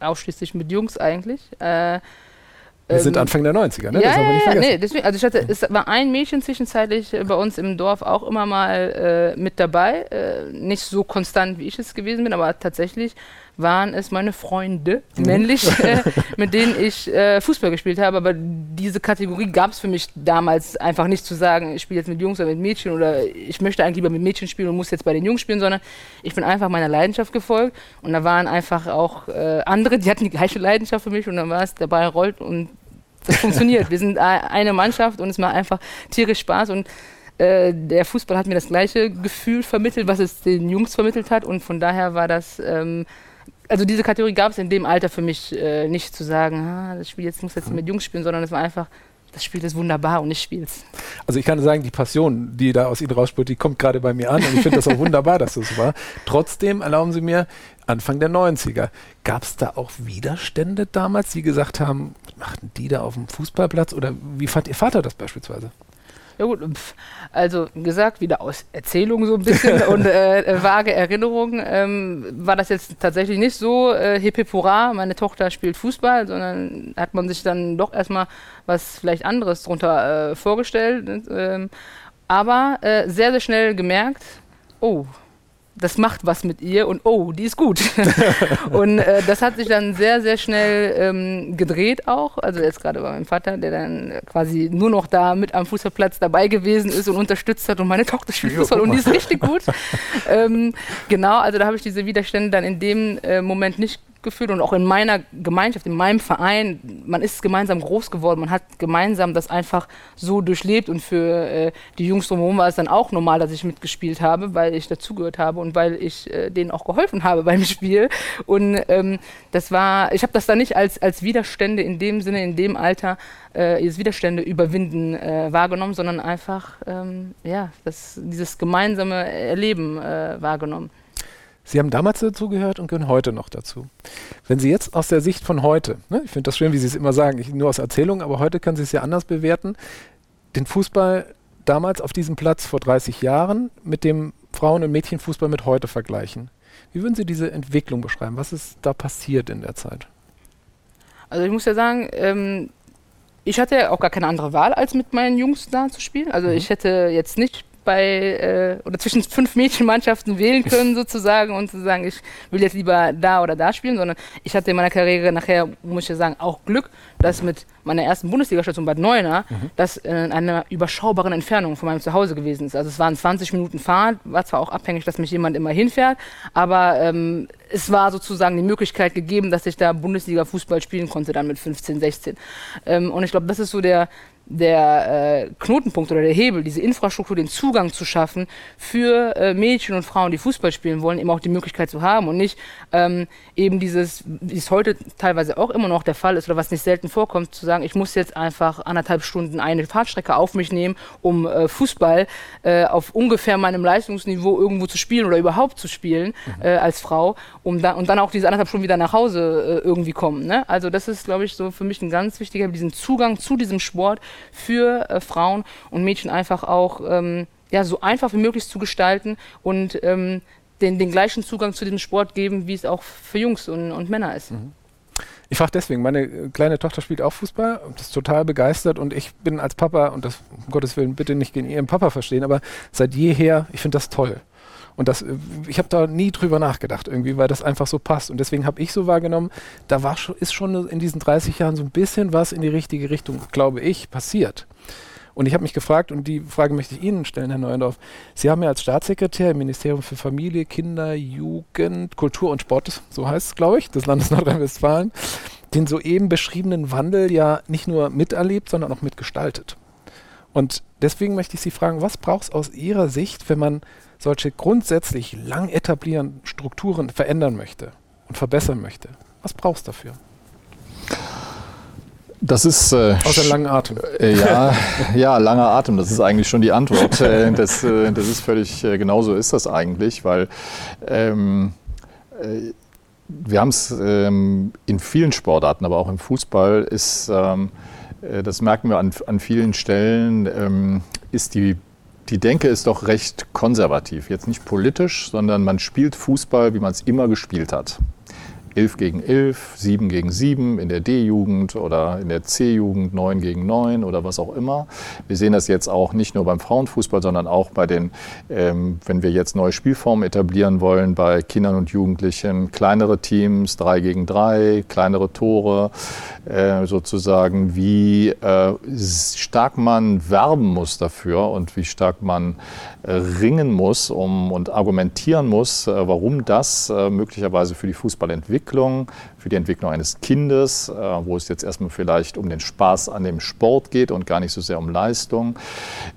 Ausschließlich mit Jungs eigentlich. Äh, wir sind ähm, Anfang der 90er, ne? Ja, das haben wir nicht vergessen. Nee, deswegen, also ich hatte, es war ein Mädchen zwischenzeitlich bei uns im Dorf auch immer mal äh, mit dabei. Äh, nicht so konstant, wie ich es gewesen bin, aber tatsächlich waren es meine Freunde, mhm. männlich, <laughs> äh, mit denen ich äh, Fußball gespielt habe. Aber diese Kategorie gab es für mich damals einfach nicht zu sagen, ich spiele jetzt mit Jungs oder mit Mädchen oder ich möchte eigentlich lieber mit Mädchen spielen und muss jetzt bei den Jungs spielen, sondern ich bin einfach meiner Leidenschaft gefolgt. Und da waren einfach auch äh, andere, die hatten die gleiche Leidenschaft für mich und dann war es, der Ball rollt und das funktioniert. Wir sind <laughs> eine Mannschaft und es macht einfach tierisch Spaß und äh, der Fußball hat mir das gleiche Gefühl vermittelt, was es den Jungs vermittelt hat und von daher war das ähm, also diese Kategorie gab es in dem Alter für mich äh, nicht zu sagen, ah, das Spiel jetzt muss jetzt mit Jungs spielen, sondern es war einfach, das Spiel ist wunderbar und ich spiele es. Also ich kann sagen, die Passion, die da aus Ihnen rausspürt, die kommt gerade bei mir an und ich finde das auch wunderbar, dass das so war. Trotzdem erlauben Sie mir, Anfang der 90er, gab es da auch Widerstände damals, die gesagt haben, machten die da auf dem Fußballplatz oder wie fand Ihr Vater das beispielsweise? Ja gut, also gesagt, wieder aus Erzählung so ein bisschen <laughs> und äh, äh, vage Erinnerungen, ähm, war das jetzt tatsächlich nicht so äh, hippipura, meine Tochter spielt Fußball, sondern hat man sich dann doch erstmal was vielleicht anderes darunter äh, vorgestellt. Ähm, aber äh, sehr, sehr schnell gemerkt, oh, das macht was mit ihr und oh, die ist gut. <laughs> und äh, das hat sich dann sehr, sehr schnell ähm, gedreht auch. Also jetzt gerade bei meinem Vater, der dann quasi nur noch da mit am Fußballplatz dabei gewesen ist und unterstützt hat und meine Tochter spielt Fußball und die ist richtig gut. <laughs> ähm, genau, also da habe ich diese Widerstände dann in dem äh, Moment nicht gefühlt und auch in meiner Gemeinschaft, in meinem Verein, man ist gemeinsam groß geworden, man hat gemeinsam das einfach so durchlebt und für äh, die Jungs drumherum war es dann auch normal, dass ich mitgespielt habe, weil ich dazugehört habe und weil ich äh, denen auch geholfen habe <laughs> beim Spiel und ähm, das war, ich habe das dann nicht als, als Widerstände in dem Sinne, in dem Alter, äh, als Widerstände überwinden äh, wahrgenommen, sondern einfach, ähm, ja, das, dieses gemeinsame Erleben äh, wahrgenommen. Sie haben damals dazugehört und gehören heute noch dazu. Wenn Sie jetzt aus der Sicht von heute, ne, ich finde das schön, wie Sie es immer sagen, ich, nur aus Erzählung, aber heute können Sie es ja anders bewerten, den Fußball damals auf diesem Platz vor 30 Jahren mit dem Frauen- und Mädchenfußball mit heute vergleichen. Wie würden Sie diese Entwicklung beschreiben? Was ist da passiert in der Zeit? Also ich muss ja sagen, ähm, ich hatte ja auch gar keine andere Wahl, als mit meinen Jungs da zu spielen. Also mhm. ich hätte jetzt nicht bei äh, oder zwischen fünf Mädchenmannschaften wählen <laughs> können sozusagen und zu sagen, ich will jetzt lieber da oder da spielen, sondern ich hatte in meiner Karriere nachher, muss ich ja sagen, auch Glück, dass mit meiner ersten Bundesligastation Bad Neuenahr mhm. das in einer überschaubaren Entfernung von meinem Zuhause gewesen ist. Also es waren 20 Minuten Fahrt, war zwar auch abhängig, dass mich jemand immer hinfährt, aber ähm, es war sozusagen die Möglichkeit gegeben, dass ich da Bundesliga-Fußball spielen konnte dann mit 15, 16. Ähm, und ich glaube, das ist so der, der äh, Knotenpunkt oder der Hebel, diese Infrastruktur, den Zugang zu schaffen für äh, Mädchen und Frauen, die Fußball spielen wollen, eben auch die Möglichkeit zu haben und nicht ähm, eben dieses, wie es heute teilweise auch immer noch der Fall ist oder was nicht selten vorkommt, zu sagen, ich muss jetzt einfach anderthalb Stunden eine Fahrtstrecke auf mich nehmen, um äh, Fußball äh, auf ungefähr meinem Leistungsniveau irgendwo zu spielen oder überhaupt zu spielen mhm. äh, als Frau, um da, und dann auch diese anderthalb Stunden wieder nach Hause äh, irgendwie kommen. Ne? Also das ist, glaube ich, so für mich ein ganz wichtiger, diesen Zugang zu diesem Sport für äh, Frauen und Mädchen einfach auch ähm, ja, so einfach wie möglich zu gestalten und ähm, den, den gleichen Zugang zu diesem Sport geben, wie es auch für Jungs und, und Männer ist. Mhm. Ich frage deswegen, meine äh, kleine Tochter spielt auch Fußball und ist total begeistert und ich bin als Papa, und das um Gottes Willen bitte nicht gegen ihren Papa verstehen, aber seit jeher, ich finde das toll. Und das, ich habe da nie drüber nachgedacht irgendwie, weil das einfach so passt. Und deswegen habe ich so wahrgenommen, da war ist schon in diesen 30 Jahren so ein bisschen was in die richtige Richtung, glaube ich, passiert. Und ich habe mich gefragt, und die Frage möchte ich Ihnen stellen, Herr Neuendorf. Sie haben ja als Staatssekretär im Ministerium für Familie, Kinder, Jugend, Kultur und Sport, so heißt es, glaube ich, des Landes <laughs> Nordrhein-Westfalen, den soeben beschriebenen Wandel ja nicht nur miterlebt, sondern auch mitgestaltet. Und deswegen möchte ich Sie fragen, was braucht es aus Ihrer Sicht, wenn man solche grundsätzlich lang etablierenden Strukturen verändern möchte und verbessern möchte? Was braucht es dafür? Das ist. Äh, Außer langen Atem. Äh, ja, <laughs> ja, langer Atem, das ist eigentlich schon die Antwort. <laughs> Äh, das, äh, das ist völlig, äh, genauso ist das eigentlich, weil ähm, äh, wir haben es ähm, in vielen Sportarten, aber auch im Fußball ist, ähm, das merken wir an, an vielen Stellen, ähm, ist die die Denke ist doch recht konservativ. Jetzt nicht politisch, sondern man spielt Fußball, wie man es immer gespielt hat. 11 gegen 11, 7 gegen 7 in der D-Jugend oder in der C-Jugend 9 gegen 9 oder was auch immer. Wir sehen das jetzt auch nicht nur beim Frauenfußball, sondern auch bei den, ähm, wenn wir jetzt neue Spielformen etablieren wollen, bei Kindern und Jugendlichen, kleinere Teams, 3 gegen 3, kleinere Tore, äh, sozusagen, wie äh, stark man werben muss dafür und wie stark man äh, ringen muss um, und argumentieren muss, äh, warum das äh, möglicherweise für die Fußballentwicklung Entwicklung, für die Entwicklung eines Kindes, äh, wo es jetzt erstmal vielleicht um den Spaß an dem Sport geht und gar nicht so sehr um Leistung,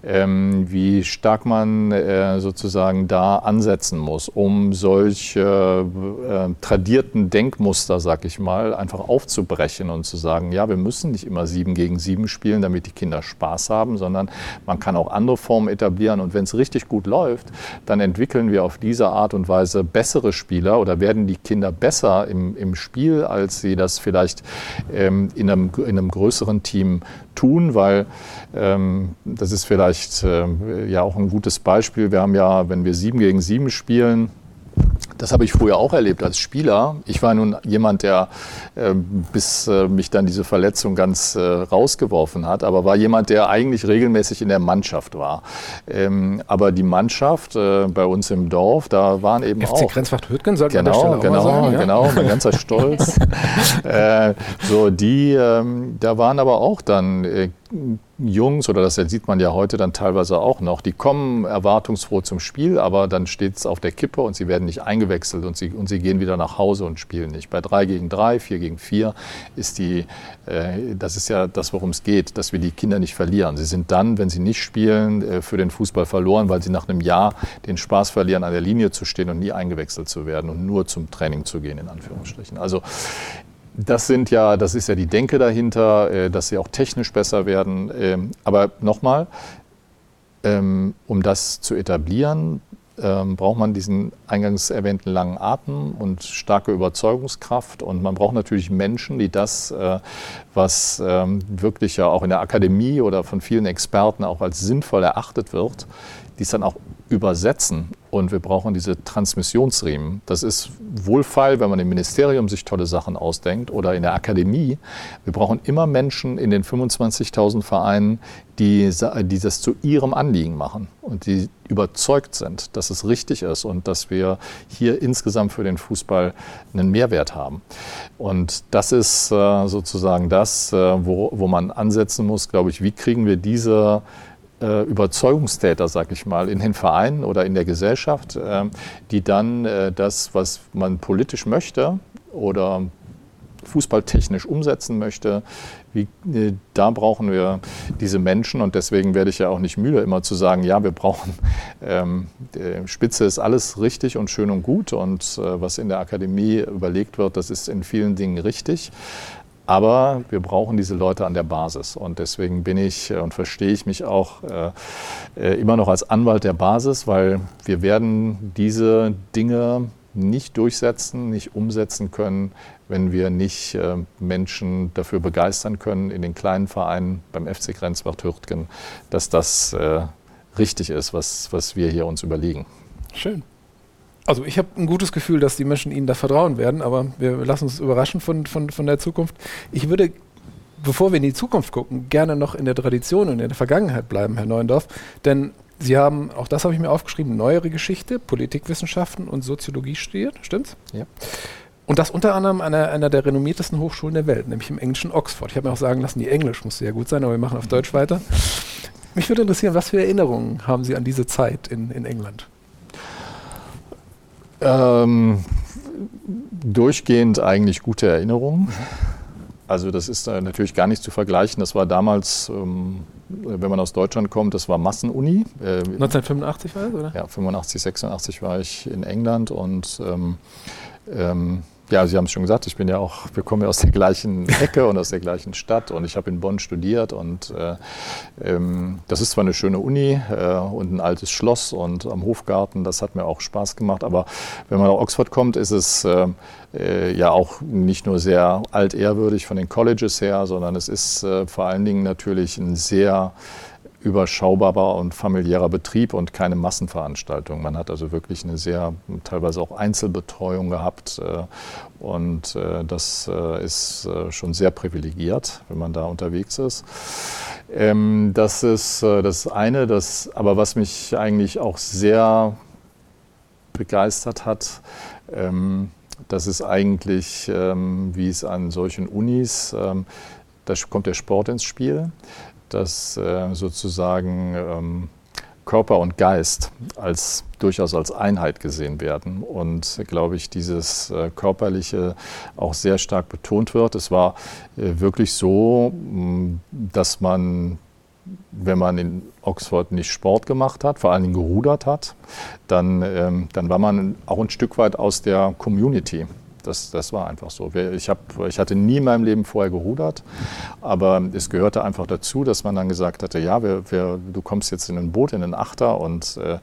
ähm, wie stark man äh, sozusagen da ansetzen muss, um solche äh, tradierten Denkmuster, sag ich mal, einfach aufzubrechen und zu sagen, ja, wir müssen nicht immer sieben gegen sieben spielen, damit die Kinder Spaß haben, sondern man kann auch andere Formen etablieren. Und wenn es richtig gut läuft, dann entwickeln wir auf diese Art und Weise bessere Spieler oder werden die Kinder besser im, im Spiel, als sie das vielleicht ähm, in, einem, in einem größeren Team tun, weil ähm, das ist vielleicht äh, ja auch ein gutes Beispiel. Wir haben ja, wenn wir sieben gegen sieben spielen, Das habe ich früher auch erlebt als Spieler. Ich war nun jemand, der äh, bis äh, mich dann diese Verletzung ganz äh, rausgeworfen hat, aber war jemand, der eigentlich regelmäßig in der Mannschaft war. Ähm, aber die Mannschaft äh, bei uns im Dorf, da waren eben FC auch. Grenzwacht Hüttgen, sollte genau, man genau, sagen, ja? genau, mein ganzer <laughs> Stolz. So die, ähm, da waren aber auch dann Jungs, oder das sieht man ja heute dann teilweise auch noch, die kommen erwartungsfroh zum Spiel, aber dann steht es auf der Kippe und sie werden nicht eingewechselt und sie, und sie gehen wieder nach Hause und spielen nicht. Bei 3 gegen 3, 4 gegen 4 ist die, äh, das ist ja das, worum es geht, dass wir die Kinder nicht verlieren. Sie sind dann, wenn sie nicht spielen, äh, für den Fußball verloren, weil sie nach einem Jahr den Spaß verlieren, an der Linie zu stehen und nie eingewechselt zu werden und nur zum Training zu gehen, in Anführungsstrichen. Also das sind ja, das ist ja die Denke dahinter, äh, dass sie auch technisch besser werden. Ähm, aber nochmal, ähm, um das zu etablieren, ähm, braucht man diesen eingangs erwähnten langen Atem und starke Überzeugungskraft. Und man braucht natürlich Menschen, die das, äh, was wirklich ja auch in der Akademie oder von vielen Experten auch als sinnvoll erachtet wird, die es dann auch übersetzen. Und wir brauchen diese Transmissionsriemen. Das ist wohlfeil, wenn man im Ministerium sich tolle Sachen ausdenkt oder in der Akademie. Wir brauchen immer Menschen in den 25.000 Vereinen, die, die das zu ihrem Anliegen machen und die überzeugt sind, dass es richtig ist und dass wir hier insgesamt für den Fußball einen Mehrwert haben. Und das ist äh, sozusagen das, äh, wo, wo man ansetzen muss, glaube ich, wie kriegen wir diese äh, Überzeugungstäter, sag ich mal, in den Vereinen oder in der Gesellschaft, äh, die dann äh, das, was man politisch möchte oder fußballtechnisch umsetzen möchte, wie, äh, da brauchen wir diese Menschen und deswegen werde ich ja auch nicht müde, immer zu sagen, ja, wir brauchen, ähm, Spitze ist alles richtig und schön und gut und äh, was in der Akademie überlegt wird, das ist in vielen Dingen richtig. Aber wir brauchen diese Leute an der Basis. Und deswegen bin ich äh, und verstehe ich mich auch äh, äh, immer noch als Anwalt der Basis, weil wir werden diese Dinge nicht durchsetzen, nicht umsetzen können, wenn wir nicht Menschen dafür begeistern können in den kleinen Vereinen beim FC Grenzwacht Hürtgen, dass das richtig ist, was, was wir hier uns überlegen. Schön. Also ich habe ein gutes Gefühl, dass die Menschen Ihnen da vertrauen werden, aber wir lassen uns überraschen von, von, von der Zukunft. Ich würde, bevor wir in die Zukunft gucken, gerne noch in der Tradition und in der Vergangenheit bleiben, Herr Neuendorf. Denn Sie haben, auch das habe ich mir aufgeschrieben, neuere Geschichte, Politikwissenschaften und Soziologie studiert, stimmt's? Ja. Und das unter anderem an einer, einer der renommiertesten Hochschulen der Welt, nämlich im englischen Oxford. Ich habe mir auch sagen lassen, die Englisch muss sehr gut sein, aber wir machen auf Deutsch weiter. Mich würde interessieren, was für Erinnerungen haben Sie an diese Zeit in, in England? Ähm, durchgehend eigentlich gute Erinnerungen. Also das ist äh, natürlich gar nicht zu vergleichen. Das war damals, ähm, wenn man aus Deutschland kommt, das war Massenuni. Äh, 1985 war das, oder? Ja, 85, 86 war ich in England und ähm, ähm ja, Sie haben es schon gesagt, ich bin ja auch, wir kommen ja aus der gleichen Ecke und aus der gleichen Stadt und ich habe in Bonn studiert und äh, ähm, das ist zwar eine schöne Uni äh, und ein altes Schloss und am Hofgarten, das hat mir auch Spaß gemacht, aber wenn man nach Oxford kommt, ist es äh, äh ja auch nicht nur sehr altehrwürdig von den Colleges her, sondern es ist äh, vor allen Dingen natürlich ein sehr überschaubarer und familiärer Betrieb und keine Massenveranstaltung. Man hat also wirklich eine sehr, teilweise auch Einzelbetreuung gehabt äh, und äh, das äh, ist schon sehr privilegiert, wenn man da unterwegs ist. Ähm, das ist das eine, das, aber was mich eigentlich auch sehr begeistert hat, ähm, das ist eigentlich, ähm, wie es an solchen Unis, da kommt der Sport ins Spiel dass äh, sozusagen ähm, Körper und Geist als durchaus als Einheit gesehen werden und glaube ich dieses äh, körperliche auch sehr stark betont wird. Es war äh, wirklich so, mh, dass man wenn man in Oxford nicht Sport gemacht hat, vor allen Dingen gerudert hat, dann, ähm, dann war man auch ein Stück weit aus der Community Das, das war einfach so. Ich, hab, ich hatte nie in meinem Leben vorher gerudert, aber es gehörte einfach dazu, dass man dann gesagt hatte, ja, wir, wir, du kommst jetzt in ein Boot, in einen Achter und äh,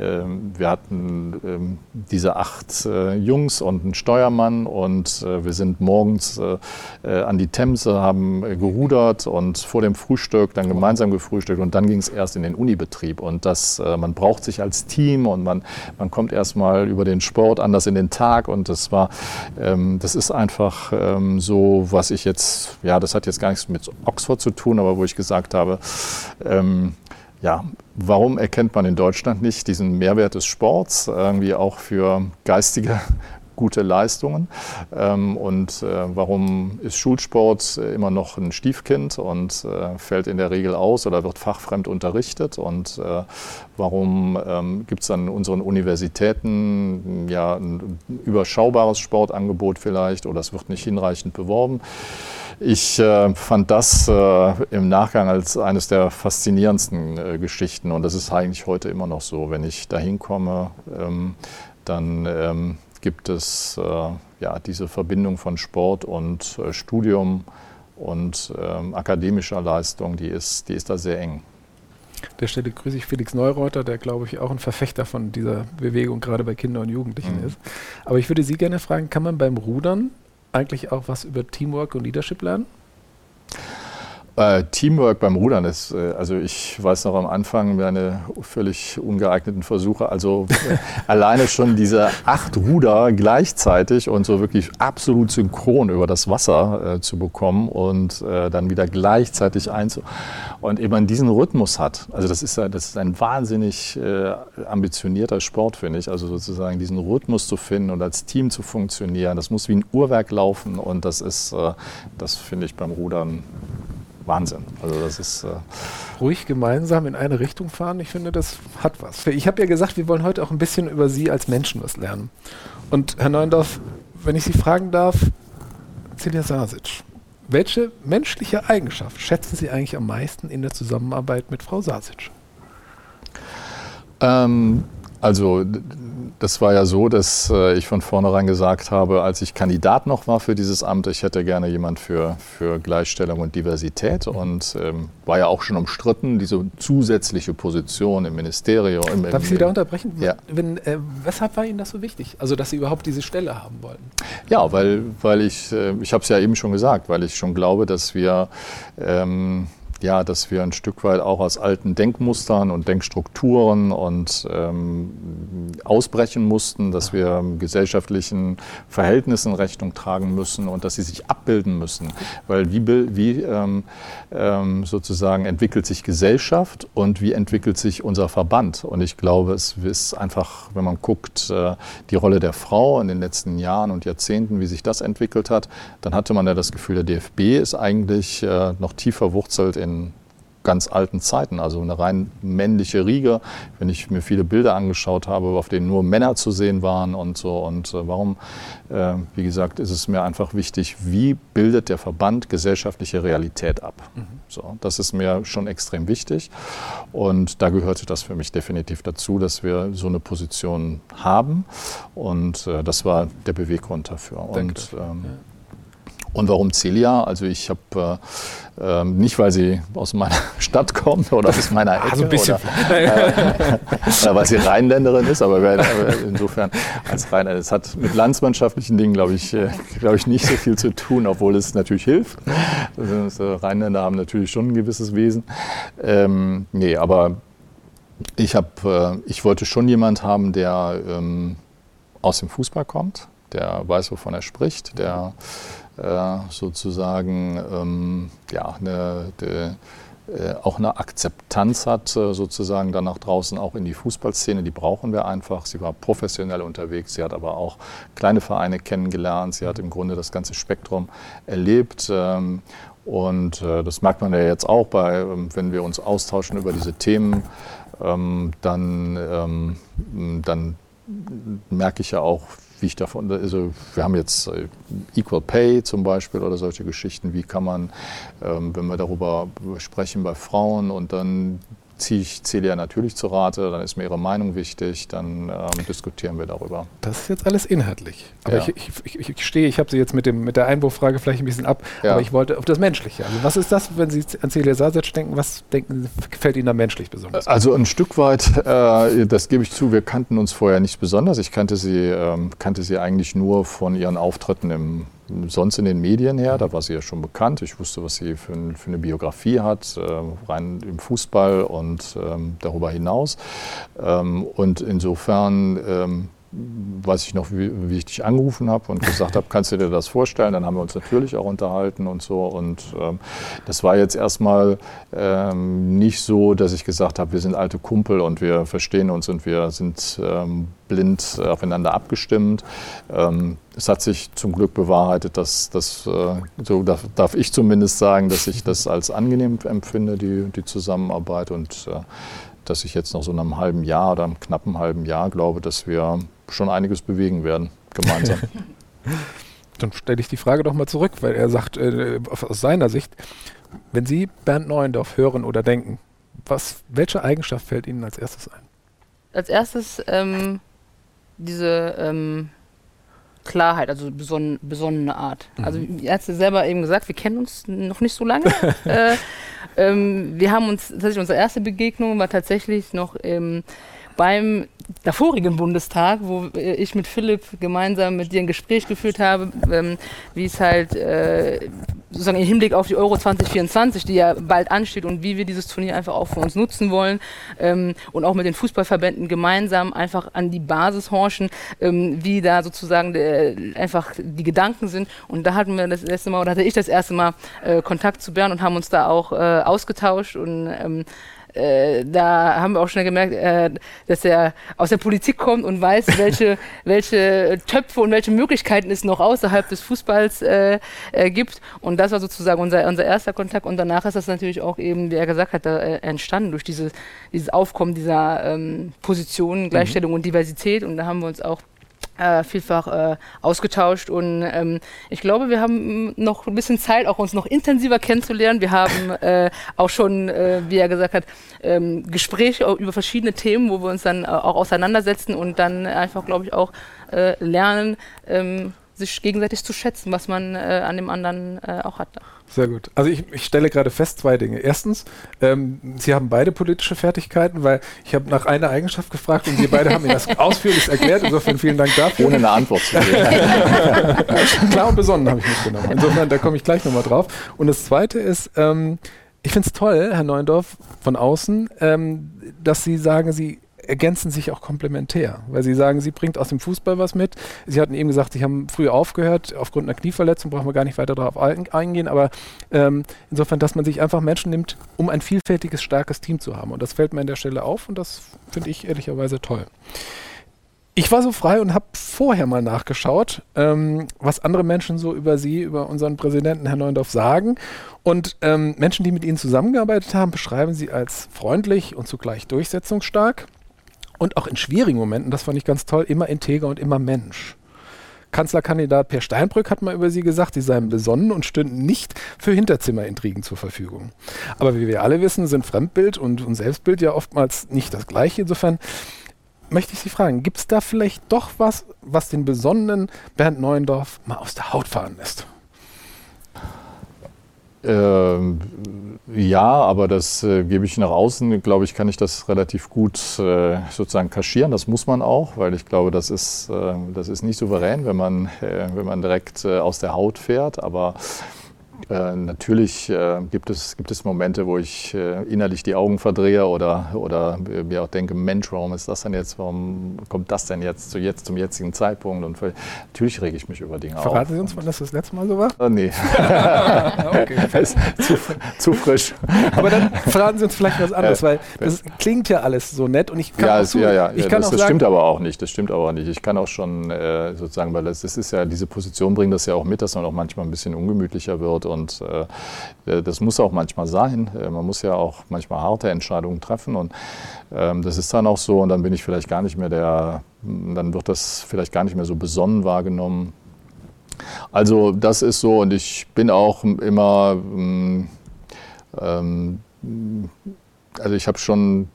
äh, wir hatten äh, diese acht äh, Jungs und einen Steuermann und äh, wir sind morgens äh, an die Themse, haben gerudert und vor dem Frühstück dann gemeinsam gefrühstückt und dann ging es erst in den Unibetrieb und das, man braucht sich als Team und man, man kommt erstmal über den Sport anders in den Tag und das war ähm, das ist einfach ähm, so, was ich jetzt, ja, das hat jetzt gar nichts mit Oxford zu tun, aber wo ich gesagt habe, ähm, ja, warum erkennt man in Deutschland nicht diesen Mehrwert des Sports irgendwie auch für geistige gute Leistungen. Ähm, und äh, warum ist Schulsport äh, immer noch ein Stiefkind und äh, fällt in der Regel aus oder wird fachfremd unterrichtet? Und warum ähm, gibt es an unseren Universitäten ja ein überschaubares Sportangebot vielleicht oder es wird nicht hinreichend beworben? Ich äh, fand das äh, im Nachgang als eines der faszinierendsten äh, Geschichten und das ist eigentlich heute immer noch so. Wenn ich da hinkomme, ähm, dann ähm, gibt es äh, ja, diese Verbindung von Sport und äh, Studium und ähm, akademischer Leistung, die ist, die ist da sehr eng. Der Stelle grüße ich Felix Neureuter, der glaube ich auch ein Verfechter von dieser Bewegung gerade bei Kindern und Jugendlichen mhm. ist. Aber ich würde Sie gerne fragen, kann man beim Rudern eigentlich auch was über Teamwork und Leadership lernen? Äh, Teamwork beim Rudern ist, äh, also ich weiß noch am Anfang meine völlig ungeeigneten Versuche, also äh, <laughs> alleine schon diese acht Ruder gleichzeitig und so wirklich absolut synchron über das Wasser zu bekommen und dann wieder gleichzeitig einzu und eben diesen Rhythmus hat. Also das ist, das ist ein wahnsinnig ambitionierter Sport, finde ich. Also sozusagen diesen Rhythmus zu finden und als Team zu funktionieren, das muss wie ein Uhrwerk laufen und das ist, das finde ich beim Rudern Wahnsinn. Also das ist äh ruhig gemeinsam in eine Richtung fahren. Ich finde, das hat was. Ich habe ja gesagt, wir wollen heute auch ein bisschen über Sie als Menschen was lernen. Und Herr Neundorf, wenn ich Sie fragen darf, Celia Sasic, welche menschliche Eigenschaft schätzen Sie eigentlich am meisten in der Zusammenarbeit mit Frau Sasic? Ähm, also das war ja so, dass äh, ich von vornherein gesagt habe, als ich Kandidat noch war für dieses Amt, ich hätte gerne jemand für, für Gleichstellung und Diversität und ähm, war ja auch schon umstritten, diese zusätzliche Position im Ministerium. Im, Darf ich Sie da unterbrechen? Ja. Wenn, äh, weshalb war Ihnen das so wichtig? Also, dass Sie überhaupt diese Stelle haben wollten? Ja, weil, weil ich, äh, ich habe es ja eben schon gesagt, weil ich schon glaube, dass wir ähm, ja, dass wir ein Stück weit auch aus alten Denkmustern und Denkstrukturen und ähm, ausbrechen mussten, dass wir gesellschaftlichen Verhältnissen Rechnung tragen müssen und dass sie sich abbilden müssen. Weil wie, wie ähm, ähm, sozusagen entwickelt sich Gesellschaft und wie entwickelt sich unser Verband? Und ich glaube, es ist einfach, wenn man guckt, äh, die Rolle der Frau in den letzten Jahren und Jahrzehnten, wie sich das entwickelt hat, dann hatte man ja das Gefühl, der DFB ist eigentlich äh, noch tiefer wurzelt in ganz alten Zeiten, also eine rein männliche Riege. Wenn ich mir viele Bilder angeschaut habe, auf denen nur Männer zu sehen waren und so. Und äh, warum, äh, wie gesagt, ist es mir einfach wichtig, wie bildet der Verband gesellschaftliche Realität ab? Mhm. So, das ist mir schon extrem wichtig. Und da gehörte das für mich definitiv dazu, dass wir so eine Position haben. Und äh, das war der Beweggrund dafür. Und, ähm. Und warum Celia? Also ich habe äh, äh, nicht, weil sie aus meiner <laughs> Stadt kommt oder aus meiner <laughs> Ecke also ein bisschen. Oder, <laughs> äh, oder weil sie Rheinländerin ist, aber insofern als Rheinländerin. Es hat mit landsmannschaftlichen Dingen, glaube ich, äh, glaube ich, nicht so viel zu tun, obwohl es natürlich hilft. Also, äh, Rheinländer haben natürlich schon ein gewisses Wesen. Ähm, nee, aber ich, hab, äh, ich wollte schon jemand haben, der ähm, aus dem Fußball kommt, der weiß, wovon er spricht, der äh, sozusagen ähm, ja, eine, de, äh, auch eine Akzeptanz hat, äh, sozusagen dann nach draußen auch in die Fußballszene. Die brauchen wir einfach. Sie war professionell unterwegs, sie hat aber auch kleine Vereine kennengelernt, sie hat im Grunde das ganze Spektrum erlebt. Ähm, und äh, das merkt man ja jetzt auch, bei, ähm, wenn wir uns austauschen über diese Themen, ähm, dann, ähm, dann merke ich ja auch, wie ich davon, also wir haben jetzt äh, Equal Pay zum Beispiel oder solche Geschichten, wie kann man, ähm, wenn wir darüber sprechen bei Frauen und dann ziehe ich Celia natürlich zu Rate, dann ist mir ihre Meinung wichtig, dann ähm, diskutieren wir darüber. Das ist jetzt alles inhaltlich. Aber ja. ich, ich, ich, stehe, ich habe Sie jetzt mit, dem, mit der Einwurffrage vielleicht ein bisschen ab, ja. aber ich wollte auf das Menschliche. Also was ist das, wenn Sie an Celia Sasic denken, was denken, gefällt Ihnen da menschlich besonders? Also ein Stück weit, äh, das gebe ich zu, wir kannten uns vorher nicht besonders. Ich kannte sie, ähm, kannte sie eigentlich nur von ihren Auftritten im sonst in den Medien her, da war sie ja schon bekannt. Ich wusste, was sie für, für eine Biografie hat, äh, rein im Fußball und ähm, darüber hinaus. Ähm, und insofern ähm, weiß ich noch, wie, wie, ich dich angerufen habe und gesagt habe, kannst du dir das vorstellen? Dann haben wir uns natürlich auch unterhalten und so. Und ähm, das war jetzt erstmal ähm, nicht so, dass ich gesagt habe, wir sind alte Kumpel und wir verstehen uns und wir sind ähm, blind aufeinander abgestimmt. Ähm, es hat sich zum Glück bewahrheitet, dass das, äh, so darf, darf, ich zumindest sagen, dass ich das als angenehm empfinde, die, die Zusammenarbeit und äh, dass ich jetzt noch so in einem halben Jahr oder einem knappen halben Jahr glaube, dass wir schon einiges bewegen werden, gemeinsam. <laughs> Dann stelle ich die Frage doch mal zurück, weil er sagt, äh, aus seiner Sicht, wenn Sie Bernd Neuendorf hören oder denken, was, welche Eigenschaft fällt Ihnen als erstes ein? Als erstes ähm, diese ähm, Klarheit, also beson besonnene Art. Mhm. Also er hat es selber eben gesagt, wir kennen uns noch nicht so lange. <laughs> äh, ähm, wir haben uns, tatsächlich unsere erste Begegnung war tatsächlich noch im beim davorigen Bundestag, wo äh, ich mit Philipp gemeinsam mit dir ein Gespräch geführt habe, ähm, wie es halt äh, sozusagen im Hinblick auf die Euro 2024, die ja bald ansteht und wie wir dieses Turnier einfach auch für uns nutzen wollen ähm, und auch mit den Fußballverbänden gemeinsam einfach an die Basis horchen, ähm, wie da sozusagen der, einfach die Gedanken sind. Und da hatten wir das erste Mal, oder hatte ich das erste Mal äh, Kontakt zu Bern und haben uns da auch äh, ausgetauscht und ähm, äh, da haben wir auch schnell gemerkt, äh, dass er aus der Politik kommt und weiß, <laughs> welche, welche Töpfe und welche Möglichkeiten es noch außerhalb des Fußballs äh, äh, gibt. Und das war sozusagen unser, unser erster Kontakt. Und danach ist das natürlich auch eben, wie er gesagt hat, da, äh, entstanden durch diese, dieses Aufkommen dieser ähm, Positionen, Gleichstellung mhm. und Diversität. Und da haben wir uns auch äh, vielfach äh, ausgetauscht und ähm, ich glaube, wir haben noch ein bisschen Zeit, auch uns noch intensiver kennenzulernen. Wir haben äh, auch schon, äh, wie er gesagt hat, ähm, Gespräche über verschiedene Themen, wo wir uns dann äh, auch auseinandersetzen und dann einfach, glaube ich, auch äh, lernen, ähm, sich gegenseitig zu schätzen, was man äh, an dem anderen äh, auch hat. Sehr gut. Also ich, ich stelle gerade fest zwei Dinge. Erstens, ähm, Sie haben beide politische Fertigkeiten, weil ich habe nach einer Eigenschaft gefragt und Sie beide haben mir das <laughs> ausführlich erklärt. Insofern vielen Dank dafür. Ohne eine Antwort zu geben. <laughs> Klar und besonnen habe ich mitgenommen. Insofern, da komme ich gleich nochmal drauf. Und das Zweite ist, ähm, ich finde es toll, Herr Neuendorf, von außen, ähm, dass Sie sagen, Sie ergänzen sich auch komplementär, weil sie sagen, sie bringt aus dem Fußball was mit. Sie hatten eben gesagt, sie haben früher aufgehört, aufgrund einer Knieverletzung, brauchen wir gar nicht weiter darauf eingehen, aber ähm, insofern, dass man sich einfach Menschen nimmt, um ein vielfältiges, starkes Team zu haben. Und das fällt mir an der Stelle auf und das finde ich ehrlicherweise toll. Ich war so frei und habe vorher mal nachgeschaut, ähm, was andere Menschen so über Sie, über unseren Präsidenten Herrn Neundorf sagen. Und ähm, Menschen, die mit Ihnen zusammengearbeitet haben, beschreiben Sie als freundlich und zugleich durchsetzungsstark und auch in schwierigen Momenten, das fand ich ganz toll, immer integer und immer Mensch. Kanzlerkandidat Per Steinbrück hat mal über sie gesagt, sie seien besonnen und stünden nicht für Hinterzimmerintrigen zur Verfügung. Aber wie wir alle wissen, sind Fremdbild und, und Selbstbild ja oftmals nicht das gleiche. Insofern möchte ich Sie fragen, gibt es da vielleicht doch was, was den besonnenen Bernd Neuendorf mal aus der Haut fahren lässt? Ähm, ja, aber das äh, gebe ich nach außen, glaube ich, kann ich das relativ gut äh, sozusagen kaschieren. Das muss man auch, weil ich glaube, das ist, äh, das ist nicht souverän, wenn man, äh, wenn man direkt äh, aus der Haut fährt. Aber äh, natürlich äh, gibt, es, gibt es Momente, wo ich äh, innerlich die Augen verdrehe oder, oder mir auch denke, Mensch, warum ist das denn jetzt, warum kommt das denn jetzt, zu jetzt zum jetzigen Zeitpunkt? Und natürlich rege ich mich über Dinge Verraten auf. Verraten Sie uns, wann das das letzte Mal so war? Oh, nee. <laughs> okay. <laughs> zu, zu, frisch. Aber dann verraten Sie uns vielleicht was anderes, <laughs> weil das klingt ja alles so nett und ich kann ja, auch so, ja, ja, ich kann das, auch das sagen, stimmt aber auch nicht. Das stimmt aber auch nicht. Ich kann auch schon äh, sozusagen, weil das, das ist ja, diese Position bringt das ja auch mit, dass man auch manchmal ein bisschen ungemütlicher wird und äh, das muss auch manchmal sein. Äh, man muss ja auch manchmal harte Entscheidungen treffen und ähm, das ist dann auch so und dann bin ich vielleicht gar nicht mehr der, dann wird das vielleicht gar nicht mehr so besonnen wahrgenommen. Also das ist so und ich bin auch immer ähm, ähm, also ich habe schon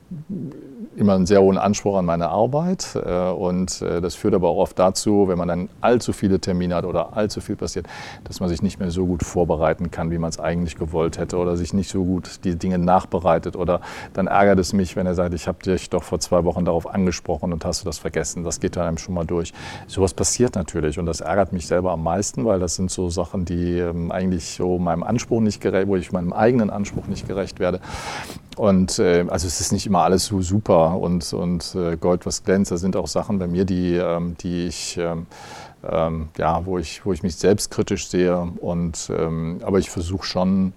immer einen sehr hohen Anspruch an meine Arbeit. Äh, und äh, das führt aber auch oft dazu, wenn man dann allzu viele Termine hat oder allzu viel passiert, dass man sich nicht mehr so gut vorbereiten kann, wie man es eigentlich gewollt hätte oder sich nicht so gut die Dinge nachbereitet. Oder dann ärgert es mich, wenn er sagt, ich habe dich doch vor zwei Wochen darauf angesprochen und hast du das vergessen. Das geht dann einem schon mal durch. Sowas passiert natürlich und das ärgert mich selber am meisten, weil das sind so Sachen, die ähm, eigentlich so meinem Anspruch nicht gerecht, wo ich meinem eigenen Anspruch nicht gerecht werde. Und äh, also es ist nicht immer alles so super und, und äh, Gold, was glänzt. Da sind auch Sachen bei mir, die, ähm, die ich, ähm, ähm, ja, wo ich, wo ich mich selbstkritisch sehe. Und, ähm, aber ich versuche schon,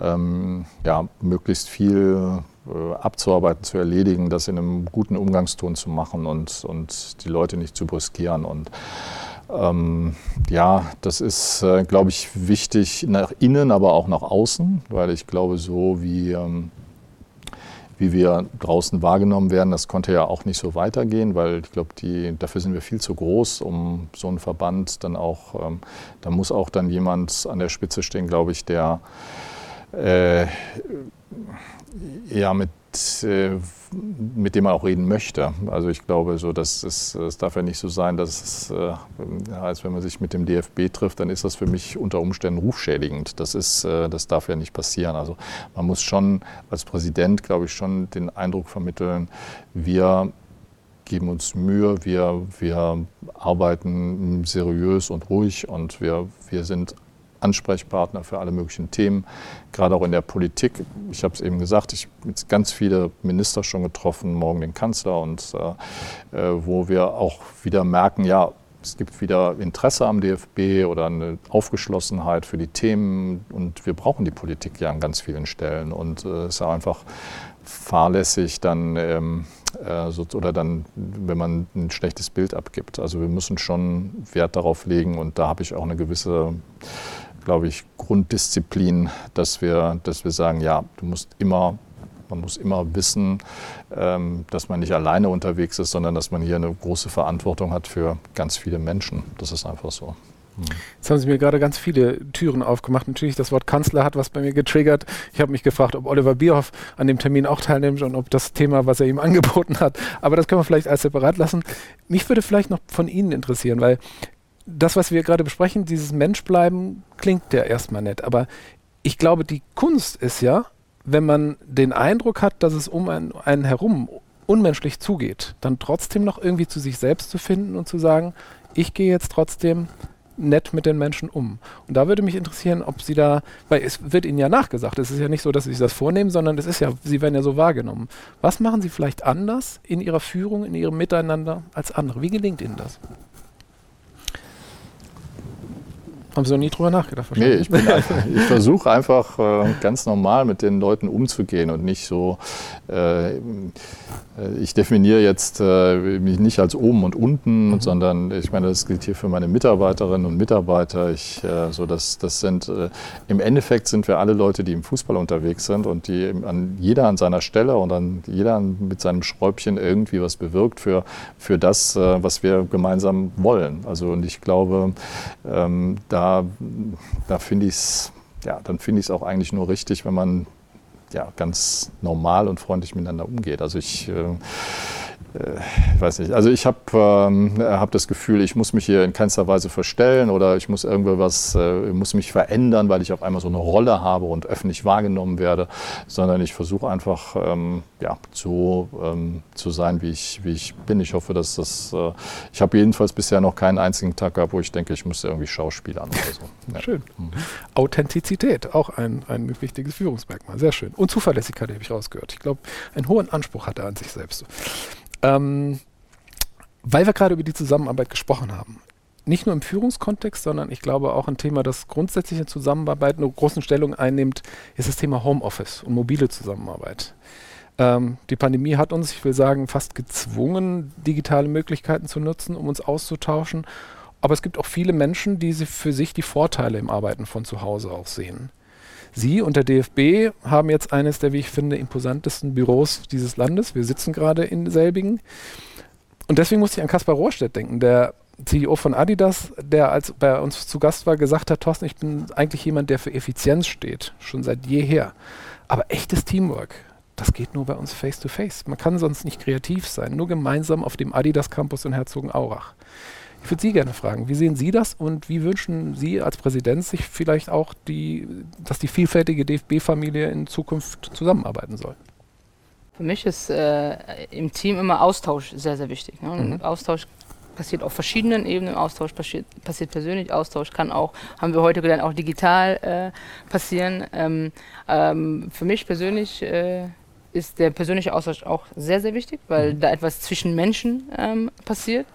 ähm, ja, möglichst viel äh, abzuarbeiten, zu erledigen, das in einem guten Umgangston zu machen und, und die Leute nicht zu brüskieren. Und ähm, ja, das ist, äh, glaube ich, wichtig nach innen, aber auch nach außen, weil ich glaube, so wie ähm, wie wir draußen wahrgenommen werden, das konnte ja auch nicht so weitergehen, weil ich glaube, dafür sind wir viel zu groß, um so einen Verband dann auch, ähm, da muss auch dann jemand an der Spitze stehen, glaube ich, der äh, ja mit äh, mit dem man auch reden möchte. Also ich glaube, so, dass es, es darf ja nicht so sein, dass es äh, heißt, wenn man sich mit dem DFB trifft, dann ist das für mich unter Umständen rufschädigend. Das, ist, äh, das darf ja nicht passieren. Also man muss schon als Präsident, glaube ich, schon den Eindruck vermitteln, wir geben uns Mühe, wir, wir arbeiten seriös und ruhig und wir, wir sind Ansprechpartner für alle möglichen Themen, gerade auch in der Politik. Ich habe es eben gesagt, ich habe jetzt ganz viele Minister schon getroffen, morgen den Kanzler, und äh, äh wo wir auch wieder merken, ja, es gibt wieder Interesse am DFB oder eine Aufgeschlossenheit für die Themen und wir brauchen die Politik ja an ganz vielen Stellen und äh, es ist ja einfach fahrlässig dann ähm, äh, so, oder dann, wenn man ein schlechtes Bild abgibt. Also wir müssen schon Wert darauf legen und da habe ich auch eine gewisse glaube ich, Grunddisziplin, dass wir, dass wir sagen, ja, du musst immer, man muss immer wissen, ähm, dass man nicht alleine unterwegs ist, sondern dass man hier eine große Verantwortung hat für ganz viele Menschen. Das ist einfach so. Hm. Jetzt haben Sie mir gerade ganz viele Türen aufgemacht. Natürlich, das Wort Kanzler hat was bei mir getriggert. Ich habe mich gefragt, ob Oliver Bierhoff an dem Termin auch teilnimmt und ob das Thema, was er ihm <laughs> angeboten hat. Aber das können wir vielleicht als separat lassen. Mich würde vielleicht noch von Ihnen interessieren, weil das, was wir gerade besprechen, dieses Menschbleiben, klingt ja erstmal nett. Aber ich glaube, die Kunst ist ja, wenn man den Eindruck hat, dass es um einen, einen herum unmenschlich zugeht, dann trotzdem noch irgendwie zu sich selbst zu finden und zu sagen, ich gehe jetzt trotzdem nett mit den Menschen um. Und da würde mich interessieren, ob Sie da, weil es wird Ihnen ja nachgesagt, es ist ja nicht so, dass Sie sich das vornehmen, sondern es ist ja, Sie werden ja so wahrgenommen. Was machen Sie vielleicht anders in Ihrer Führung, in Ihrem Miteinander als andere? Wie gelingt Ihnen das? Haben Sie noch nie drüber nachgedacht? Nee, ich, <laughs> ich versuche einfach äh, ganz normal mit den Leuten umzugehen und nicht so, äh, äh, ich definiere jetzt äh, mich nicht als oben und unten, mhm. sondern ich meine, das gilt hier für meine Mitarbeiterinnen und Mitarbeiter. Ich, äh, so das, das sind, Im Endeffekt sind wir alle Leute, die im Fußball unterwegs sind und die an, jeder an seiner Stelle und an jeder mit seinem Schräubchen irgendwie was bewirkt für, für das, was wir gemeinsam wollen. Also und ich glaube, ähm, da, da finde ich es ja, dann finde ich es auch eigentlich nur richtig, wenn man ja, ganz normal und freundlich miteinander umgeht. Also ich äh, ich weiß nicht, also ich habe ähm, hab das Gefühl, ich muss mich hier in keinster Weise verstellen oder ich muss irgendwas, äh, muss mich verändern, weil ich auf einmal so eine Rolle habe und öffentlich wahrgenommen werde, sondern ich versuche einfach ähm, ja, so ähm, zu sein, wie ich, wie ich bin. Ich hoffe, dass das, äh, ich habe jedenfalls bisher noch keinen einzigen Tag gehabt, wo ich denke, ich müsste irgendwie schauspielern oder so. <laughs> Ja. Schön. Mhm. Authentizität, auch ein, ein wichtiges Führungsmerkmal, sehr schön. Und Zuverlässigkeit habe ich rausgehört. Ich glaube, einen hohen Anspruch hat er an sich selbst. Ähm, weil wir gerade über die Zusammenarbeit gesprochen haben. Nicht nur im Führungskontext, sondern ich glaube auch ein Thema, das grundsätzlich in Zusammenarbeit eine große Stellung einnimmt, ist das Thema Homeoffice und mobile Zusammenarbeit. Ähm, die Pandemie hat uns, ich will sagen, fast gezwungen, digitale Möglichkeiten zu nutzen, um uns auszutauschen. Aber es gibt auch viele Menschen, die für sich die Vorteile im Arbeiten von zu Hause auch sehen. Sie und der DFB haben jetzt eines der, wie ich finde, imposantesten Büros dieses Landes. Wir sitzen gerade in selbigen. Und deswegen musste ich an Kaspar Rohrstedt denken, der CEO von Adidas, der als bei uns zu Gast war, gesagt hat, Thorsten, ich bin eigentlich jemand, der für Effizienz steht, schon seit jeher. Aber echtes Teamwork, das geht nur bei uns face-to-face. -face. Man kann sonst nicht kreativ sein, nur gemeinsam auf dem Adidas Campus in Herzogenaurach. Ich würde Sie gerne fragen, wie sehen Sie das und wie wünschen Sie als Präsident sich vielleicht auch, die, dass die vielfältige DFB-Familie in Zukunft zusammenarbeiten soll? Für mich ist äh, im Team immer Austausch sehr, sehr wichtig. Ne? Mhm. Austausch passiert auf verschiedenen Ebenen. Austausch passiert, passiert, persönlich, Austausch kann auch, haben wir heute gelernt, auch digital äh, passieren. Ähm, ähm, für mich persönlich äh, ist der persönliche Austausch auch sehr, sehr wichtig, weil mhm. da etwas zwischen Menschen ähm, passiert.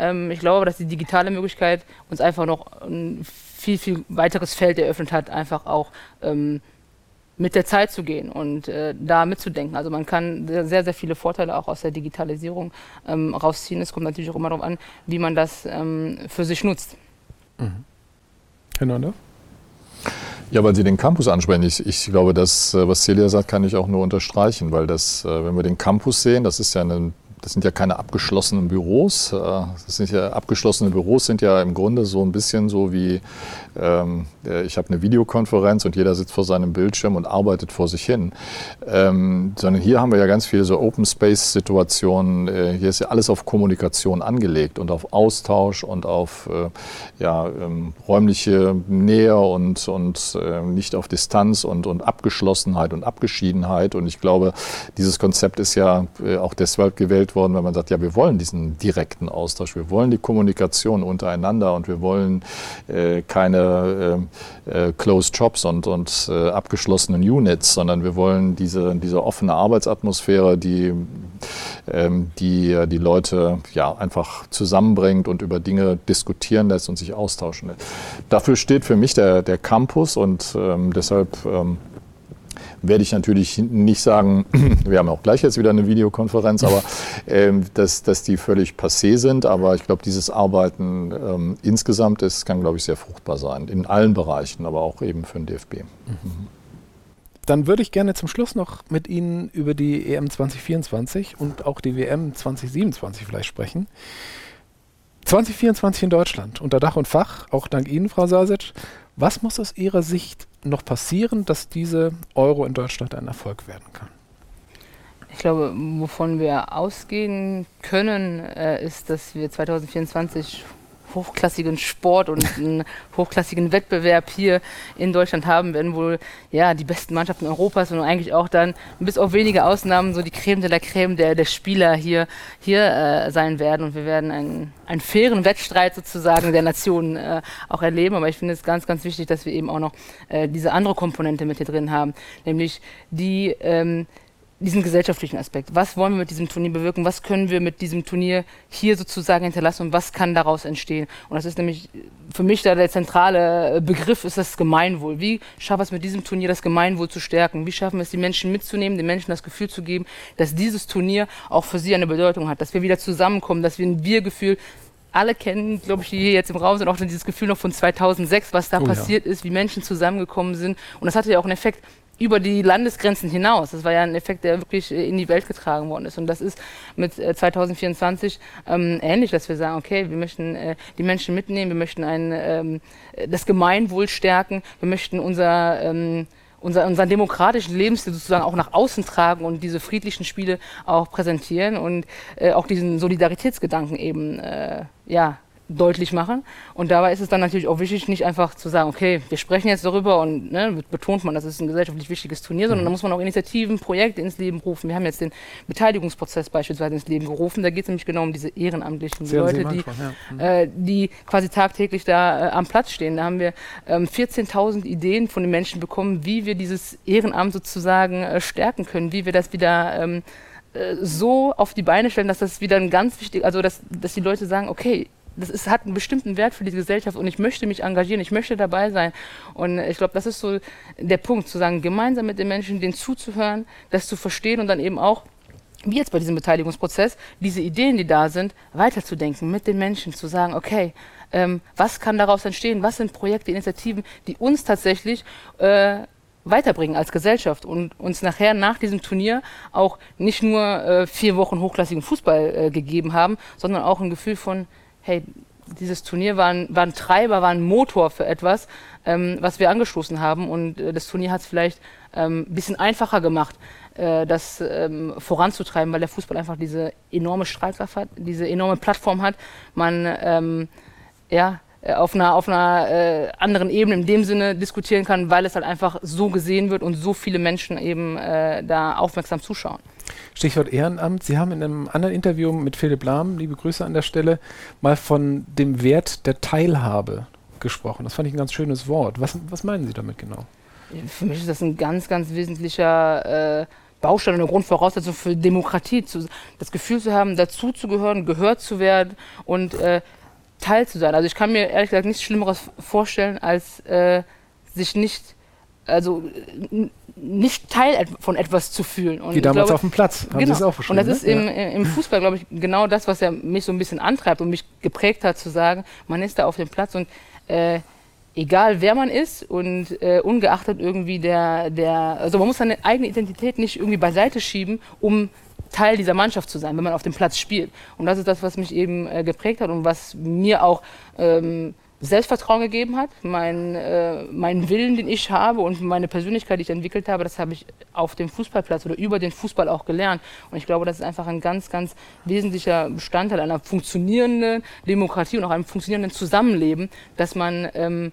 Ähm, ich glaube, dass die digitale Möglichkeit uns einfach noch ein viel, viel weiteres Feld eröffnet hat, einfach auch ähm, mit der Zeit zu gehen und äh, da mitzudenken. Also man kann sehr, sehr viele Vorteile auch aus der Digitalisierung ähm, rausziehen. Es kommt natürlich auch immer darauf an, wie man das ähm, für sich nutzt. Mhm. Herr Neuner? Ja, weil Sie den Campus ansprechen. Ich, ich glaube, das, äh, was Celia sagt, kann ich auch nur unterstreichen, weil das, äh, wenn wir den Campus sehen, das ist ja eine das sind ja keine abgeschlossenen Büros. Äh, das sind ja abgeschlossene Büros sind ja im Grunde so ein bisschen so wie ähm, ich habe eine Videokonferenz und jeder sitzt vor seinem Bildschirm und arbeitet vor sich hin. Ähm, sondern hier haben wir ja ganz viele so Open Space Situationen. Äh, hier ist ja alles auf Kommunikation angelegt und auf Austausch und auf äh, ja, ähm, räumliche Nähe und, und äh, nicht auf Distanz und, und Abgeschlossenheit und Abgeschiedenheit. Und ich glaube, dieses Konzept ist ja äh, auch deshalb gewählt worden, weil man sagt, ja, wir wollen diesen direkten Austausch, wir wollen die Kommunikation untereinander und wir wollen äh, keine äh, äh, Closed Jobs und, und äh, abgeschlossenen Units, sondern wir wollen diese, diese offene Arbeitsatmosphäre, die ähm, die die Leute ja einfach zusammenbringt und über Dinge diskutieren lässt und sich austauschen lässt. Dafür steht für mich der, der Campus und ähm, deshalb ähm, werde ich natürlich nicht sagen, <clears throat> wir haben auch gleich jetzt wieder eine Videokonferenz, aber <laughs> ähm, dass, dass die völlig passé sind. Aber ich glaube, dieses Arbeiten ähm, insgesamt ist, kann, glaube ich, sehr fruchtbar sein. In allen Bereichen, aber auch eben für den DFB. Mhm. Dann würde ich gerne zum Schluss noch mit Ihnen über die EM 2024 und auch die WM 2027 vielleicht sprechen. 2024 in Deutschland, unter Dach und Fach, auch dank Ihnen, Frau Sasic. Was muss aus Ihrer Sicht noch passieren, dass diese Euro in Deutschland ein Erfolg werden kann? Ich glaube, wovon wir ausgehen können, äh, ist, dass wir 2024 hochklassigen Sport und <laughs> einen hochklassigen Wettbewerb hier in Deutschland haben werden, wo ja die besten Mannschaften Europas und eigentlich auch dann bis auf wenige Ausnahmen so die Creme de la Creme der, der Spieler hier, hier äh, sein werden und wir werden einen, einen fairen Wettstreit sozusagen der Nationen äh, auch erleben. Aber ich finde es ganz, ganz wichtig, dass wir eben auch noch äh, diese andere Komponente mit hier drin haben, nämlich die ähm, diesen gesellschaftlichen Aspekt. Was wollen wir mit diesem Turnier bewirken? Was können wir mit diesem Turnier hier sozusagen hinterlassen und was kann daraus entstehen? Und das ist nämlich für mich da der zentrale Begriff ist das Gemeinwohl. Wie schaffen wir es mit diesem Turnier das Gemeinwohl zu stärken? Wie schaffen wir es, die Menschen mitzunehmen, den Menschen das Gefühl zu geben, dass dieses Turnier auch für sie eine Bedeutung hat, dass wir wieder zusammenkommen, dass wir ein Wir-Gefühl alle kennen, glaube ich, die hier jetzt im Raum sind, auch dieses Gefühl noch von 2006, was da oh, passiert ja. ist, wie Menschen zusammengekommen sind. Und das hatte ja auch einen Effekt über die Landesgrenzen hinaus. Das war ja ein Effekt, der wirklich äh, in die Welt getragen worden ist. Und das ist mit 2024 äh, ähm, ähnlich, dass wir sagen, okay, wir möchten äh, die Menschen mitnehmen, wir möchten ein, ähm, das Gemeinwohl stärken, wir möchten unser ähm, unser, unseren demokratischen Lebensstil sozusagen auch nach außen tragen und diese friedlichen Spiele auch präsentieren und äh, auch diesen Solidaritätsgedanken eben äh, ja, deutlich machen. Und dabei ist es dann natürlich auch wichtig, nicht einfach zu sagen, okay, wir sprechen jetzt darüber und ne, betont man, das ist ein gesellschaftlich wichtiges Turnier, sondern mhm. da muss man auch Initiativen, Projekte ins Leben rufen. Wir haben jetzt den Beteiligungsprozess beispielsweise ins Leben gerufen. Da geht es nämlich genau um diese Ehrenamtlichen, die Leute, die, ja. mhm. äh, die quasi tagtäglich da äh, am Platz stehen. Da haben wir ähm, 14.000 Ideen von den Menschen bekommen, wie wir dieses Ehrenamt sozusagen äh, stärken können, wie wir das wieder ähm, äh, so auf die Beine stellen, dass das wieder ein ganz wichtig, also dass, dass die Leute sagen, okay, das ist, hat einen bestimmten Wert für die Gesellschaft und ich möchte mich engagieren, ich möchte dabei sein. Und ich glaube, das ist so der Punkt, zu sagen, gemeinsam mit den Menschen, denen zuzuhören, das zu verstehen und dann eben auch, wie jetzt bei diesem Beteiligungsprozess, diese Ideen, die da sind, weiterzudenken mit den Menschen, zu sagen, okay, ähm, was kann daraus entstehen, was sind Projekte, Initiativen, die uns tatsächlich äh, weiterbringen als Gesellschaft und uns nachher nach diesem Turnier auch nicht nur äh, vier Wochen hochklassigen Fußball äh, gegeben haben, sondern auch ein Gefühl von, hey, dieses Turnier war ein, war ein Treiber, war ein Motor für etwas, ähm, was wir angestoßen haben. Und äh, das Turnier hat es vielleicht ähm, ein bisschen einfacher gemacht, äh, das ähm, voranzutreiben, weil der Fußball einfach diese enorme Strahlkraft hat, diese enorme Plattform hat. Man ähm, ja, auf einer, auf einer äh, anderen Ebene in dem Sinne diskutieren kann, weil es halt einfach so gesehen wird und so viele Menschen eben äh, da aufmerksam zuschauen. Stichwort Ehrenamt. Sie haben in einem anderen Interview mit Philipp Lahm, liebe Grüße an der Stelle, mal von dem Wert der Teilhabe gesprochen. Das fand ich ein ganz schönes Wort. Was, was meinen Sie damit genau? Für mich ist das ein ganz, ganz wesentlicher äh, Baustein und eine Grundvoraussetzung für Demokratie, zu, das Gefühl zu haben, dazuzugehören, gehört zu werden und äh, Teil zu sein. Also ich kann mir ehrlich gesagt nichts Schlimmeres vorstellen, als äh, sich nicht, also nicht Teil von etwas zu fühlen. Und Wie damals glaube, auf dem Platz, haben genau. Sie es auch verstanden. Und das ne? ist im, ja. im Fußball, glaube ich, genau das, was ja mich so ein bisschen antreibt und mich geprägt hat, zu sagen, man ist da auf dem Platz und äh, egal wer man ist und äh, ungeachtet irgendwie der, der, also man muss seine eigene Identität nicht irgendwie beiseite schieben, um Teil dieser Mannschaft zu sein, wenn man auf dem Platz spielt. Und das ist das, was mich eben äh, geprägt hat und was mir auch ähm, Selbstvertrauen gegeben hat. Mein, äh, meinen Willen, den ich habe und meine Persönlichkeit, die ich entwickelt habe, das habe ich auf dem Fußballplatz oder über den Fußball auch gelernt. Und ich glaube, das ist einfach ein ganz, ganz wesentlicher Bestandteil einer funktionierenden Demokratie und auch einem funktionierenden Zusammenleben, dass man ähm,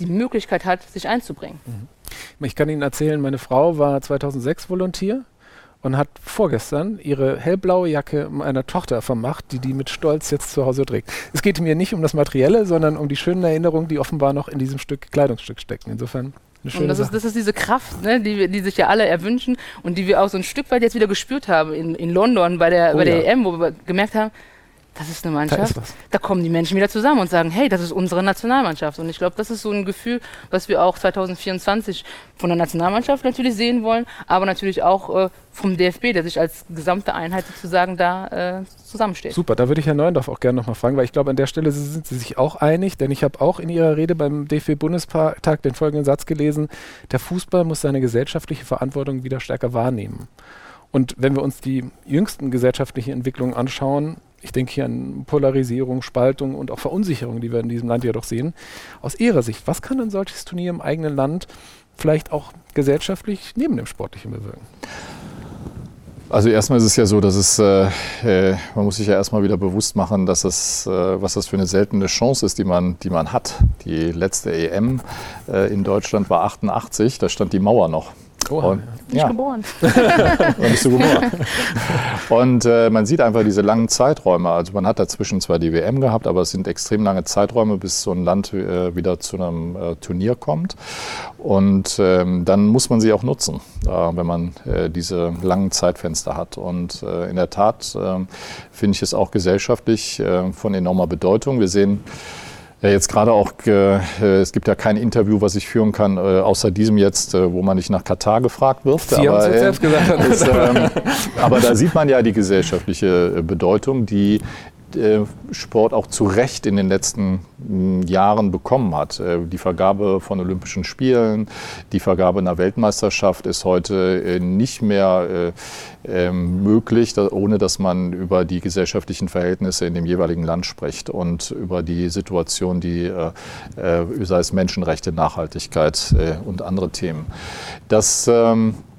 die Möglichkeit hat, sich einzubringen. Mhm. Ich kann Ihnen erzählen, meine Frau war 2006 Volontier und hat vorgestern ihre hellblaue Jacke meiner Tochter vermacht, die die mit Stolz jetzt zu Hause trägt. Es geht mir nicht um das Materielle, sondern um die schönen Erinnerungen, die offenbar noch in diesem Stück Kleidungsstück stecken. Insofern eine schöne und das ist, das ist diese Kraft, ne, die, die sich ja alle erwünschen und die wir auch so ein Stück weit jetzt wieder gespürt haben in, in London bei der, oh bei der ja. EM, wo wir gemerkt haben, das ist eine Mannschaft, da, da, kommen die Menschen wieder zusammen und sagen, hey, das ist unsere Nationalmannschaft. Und ich glaube, das ist so ein Gefühl, was wir auch 2024 von der Nationalmannschaft natürlich sehen wollen, aber natürlich auch äh, vom DFB, der sich als gesamte Einheit sozusagen da äh, zusammensteht. Super, da würde ich Herrn Neuendorf auch gerne nochmal fragen, weil ich glaube, an der Stelle sind Sie sich auch einig, denn ich habe auch in Ihrer Rede beim DFB-Bundestag den folgenden Satz gelesen, der Fußball muss seine gesellschaftliche Verantwortung wieder stärker wahrnehmen. Und wenn wir uns die jüngsten gesellschaftlichen Entwicklungen anschauen, ich denke hier an Polarisierung, Spaltung und auch Verunsicherung, die wir in diesem Land ja doch sehen. Aus Ihrer Sicht, was kann ein solches Turnier im eigenen Land vielleicht auch gesellschaftlich neben dem Sportlichen bewirken? Also erstmal ist es ja so, dass es, äh, äh man muss sich ja erstmal wieder bewusst machen, dass es, äh, was das für eine seltene Chance ist, die man, die man hat. Die letzte EM äh, in Deutschland war 88, da stand die Mauer noch. Oh, und, nicht ja. geboren. <laughs> nicht so geboren. Und äh, man sieht einfach diese langen Zeiträume. Also man hat dazwischen zwar die WM gehabt, aber es sind extrem lange Zeiträume, bis so ein Land äh, wieder zu einem äh, Turnier kommt. Und ähm, dann muss man sie auch nutzen, wenn man äh, diese langen Zeitfenster hat. Und äh, in der Tat ähm, finde ich es auch gesellschaftlich äh, von enormer Bedeutung. Wir sehen ja, jetzt gerade auch, äh, es gibt ja kein Interview, was ich führen kann, äh, außer diesem jetzt, äh, wo man nicht nach Katar gefragt wird. Sie aber, haben es selbst gesagt. <laughs> Ist, ähm, aber da sieht man ja die gesellschaftliche äh, Bedeutung, die äh, Sport auch zu Recht in den letzten hm, Jahren bekommen hat. Äh, die Vergabe von Olympischen Spielen, die Vergabe einer Weltmeisterschaft ist heute äh, nicht mehr ähm, möglich, ohne dass man über die gesellschaftlichen Verhältnisse in dem jeweiligen Land spricht und über die Situation, die sei es Menschenrechte, Nachhaltigkeit und andere Themen. Das ähm, äh,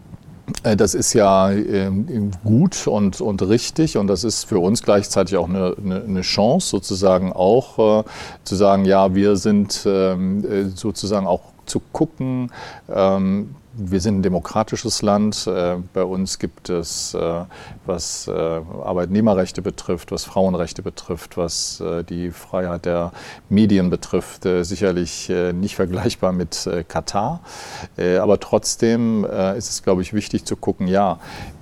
das ist ja ähm, gut und, und richtig und das ist für uns gleichzeitig auch eine, eine Chance, sozusagen auch äh, zu sagen, ja, wir sind ähm, äh, sozusagen auch zu gucken, ähm, wir sind ein demokratisches Land. Äh, bei uns gibt es, äh, was äh, Arbeitnehmerrechte betrifft, was Frauenrechte betrifft, was die Freiheit der Medien betrifft, sicherlich nicht vergleichbar mit Katar. Aber trotzdem ist es, glaube ich, wichtig zu gucken, ja,